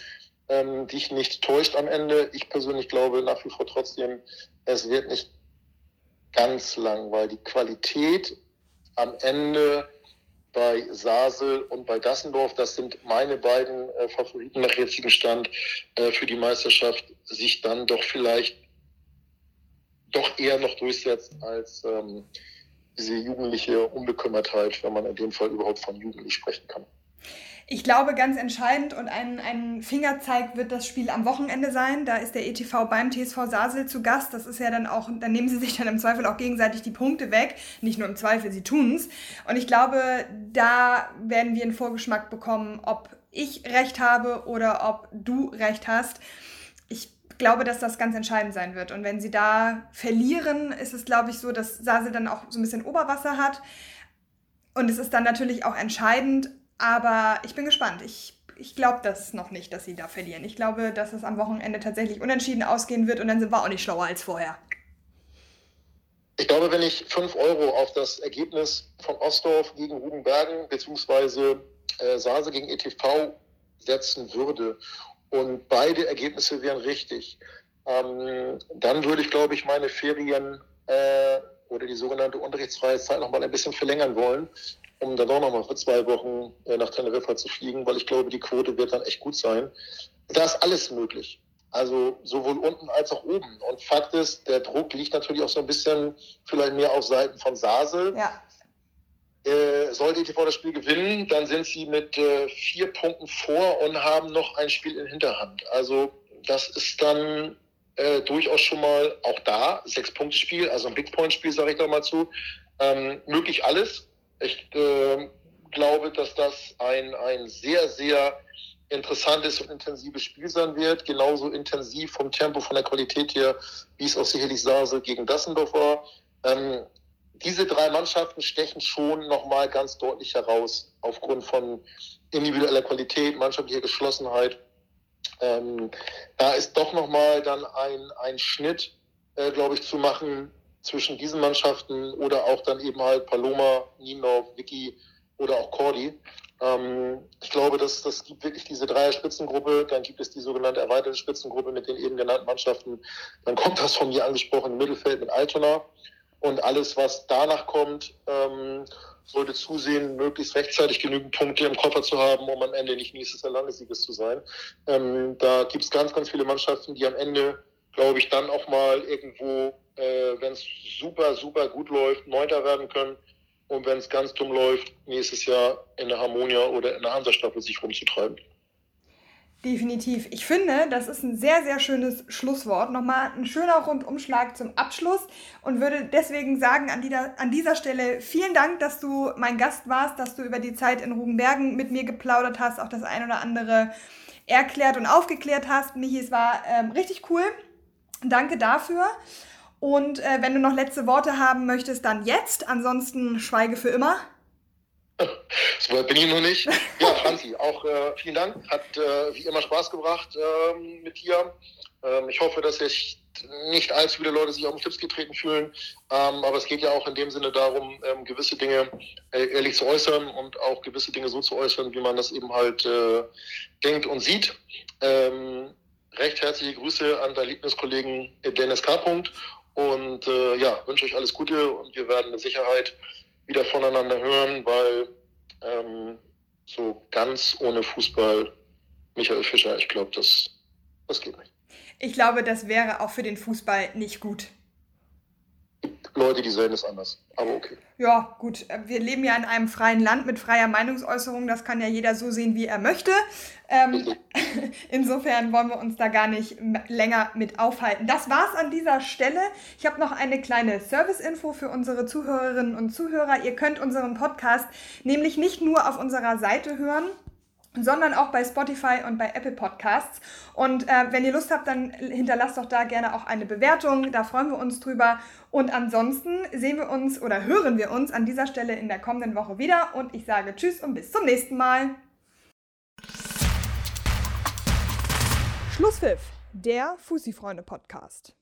ähm, dich nicht täuscht am Ende. Ich persönlich glaube nach wie vor trotzdem, es wird nicht ganz lang, weil die Qualität am Ende bei Sasel und bei Dassendorf, das sind meine beiden äh, Favoriten nach jetzigem Stand äh, für die Meisterschaft, sich dann doch vielleicht doch eher noch durchsetzt als ähm, diese jugendliche Unbekümmertheit, wenn man in dem Fall überhaupt von Jugendlich sprechen kann. Ich glaube, ganz entscheidend und ein, ein Fingerzeig wird das Spiel am Wochenende sein. Da ist der ETV beim TSV Sasel zu Gast. Das ist ja dann auch, dann nehmen sie sich dann im Zweifel auch gegenseitig die Punkte weg. Nicht nur im Zweifel, sie tun's. Und ich glaube, da werden wir einen Vorgeschmack bekommen, ob ich recht habe oder ob du recht hast. Ich glaube, dass das ganz entscheidend sein wird. Und wenn sie da verlieren, ist es, glaube ich, so, dass Sase dann auch so ein bisschen Oberwasser hat. Und es ist dann natürlich auch entscheidend, aber ich bin gespannt. Ich, ich glaube das noch nicht, dass sie da verlieren. Ich glaube, dass es am Wochenende tatsächlich unentschieden ausgehen wird und dann sind wir auch nicht schlauer als vorher. Ich glaube, wenn ich 5 Euro auf das Ergebnis von Ostdorf gegen Rubenbergen beziehungsweise äh, Sase gegen ETV setzen würde und beide Ergebnisse wären richtig, ähm, dann würde ich, glaube ich, meine Ferien äh, oder die sogenannte unterrichtsfreie Zeit nochmal ein bisschen verlängern wollen, um dann doch nochmal für zwei Wochen äh, nach Teneriffa zu fliegen, weil ich glaube, die Quote wird dann echt gut sein. Da ist alles möglich. Also sowohl unten als auch oben. Und Fakt ist, der Druck liegt natürlich auch so ein bisschen vielleicht mehr auf Seiten von Sasel. Ja. Äh, sollte ETV das Spiel gewinnen, dann sind sie mit äh, vier Punkten vor und haben noch ein Spiel in Hinterhand. Also das ist dann äh, durchaus schon mal auch da, Sechs-Punkte-Spiel, also ein Big-Point-Spiel, sage ich doch mal zu. Ähm, möglich alles. Ich äh, glaube, dass das ein, ein sehr, sehr interessantes und intensives Spiel sein wird. Genauso intensiv vom Tempo, von der Qualität her, wie es auch sicherlich Sase gegen Dassendorf war. Ähm, diese drei Mannschaften stechen schon nochmal ganz deutlich heraus aufgrund von individueller Qualität, mannschaftlicher Geschlossenheit. Ähm, da ist doch nochmal dann ein, ein Schnitt, äh, glaube ich, zu machen zwischen diesen Mannschaften oder auch dann eben halt Paloma, Nienlauf, Vicky oder auch Cordy. Ähm, ich glaube, dass das gibt wirklich diese Dreier-Spitzengruppe, dann gibt es die sogenannte erweiterte Spitzengruppe mit den eben genannten Mannschaften. Dann kommt das von mir angesprochene Mittelfeld mit Altona und alles, was danach kommt, ähm, sollte zusehen, möglichst rechtzeitig genügend Punkte im Koffer zu haben, um am Ende nicht nächstes Jahr Landessieges zu sein. Ähm, da gibt es ganz, ganz viele Mannschaften, die am Ende, glaube ich, dann auch mal irgendwo, äh, wenn es super, super gut läuft, Neunter werden können und wenn es ganz dumm läuft, nächstes Jahr in der Harmonia oder in der Hansa-Staffel sich rumzutreiben. Definitiv. Ich finde, das ist ein sehr, sehr schönes Schlusswort. Nochmal ein schöner Rundumschlag zum Abschluss und würde deswegen sagen an, die, an dieser Stelle vielen Dank, dass du mein Gast warst, dass du über die Zeit in Rugenbergen mit mir geplaudert hast, auch das ein oder andere erklärt und aufgeklärt hast. Michi, es war ähm, richtig cool. Danke dafür. Und äh, wenn du noch letzte Worte haben möchtest, dann jetzt. Ansonsten schweige für immer. So weit bin ich noch nicht. Ja, Franzi, auch äh, vielen Dank. Hat äh, wie immer Spaß gebracht ähm, mit dir. Ähm, ich hoffe, dass sich nicht allzu viele Leute sich auf den Schlips getreten fühlen. Ähm, aber es geht ja auch in dem Sinne darum, ähm, gewisse Dinge äh, ehrlich zu äußern und auch gewisse Dinge so zu äußern, wie man das eben halt äh, denkt und sieht. Ähm, recht herzliche Grüße an deinen Lieblingskollegen Dennis K. Und äh, ja, wünsche euch alles Gute und wir werden mit Sicherheit wieder voneinander hören, weil ähm, so ganz ohne Fußball, Michael Fischer, ich glaube, das, das geht nicht. Ich glaube, das wäre auch für den Fußball nicht gut. Leute, die sehen es anders. Aber okay. Ja, gut. Wir leben ja in einem freien Land mit freier Meinungsäußerung. Das kann ja jeder so sehen, wie er möchte. Ähm, insofern wollen wir uns da gar nicht länger mit aufhalten. Das war's an dieser Stelle. Ich habe noch eine kleine Service-Info für unsere Zuhörerinnen und Zuhörer. Ihr könnt unseren Podcast nämlich nicht nur auf unserer Seite hören, sondern auch bei Spotify und bei Apple Podcasts. Und äh, wenn ihr Lust habt, dann hinterlasst doch da gerne auch eine Bewertung. Da freuen wir uns drüber. Und ansonsten sehen wir uns oder hören wir uns an dieser Stelle in der kommenden Woche wieder. Und ich sage Tschüss und bis zum nächsten Mal. Schlusspfiff, der Fussi-Freunde-Podcast.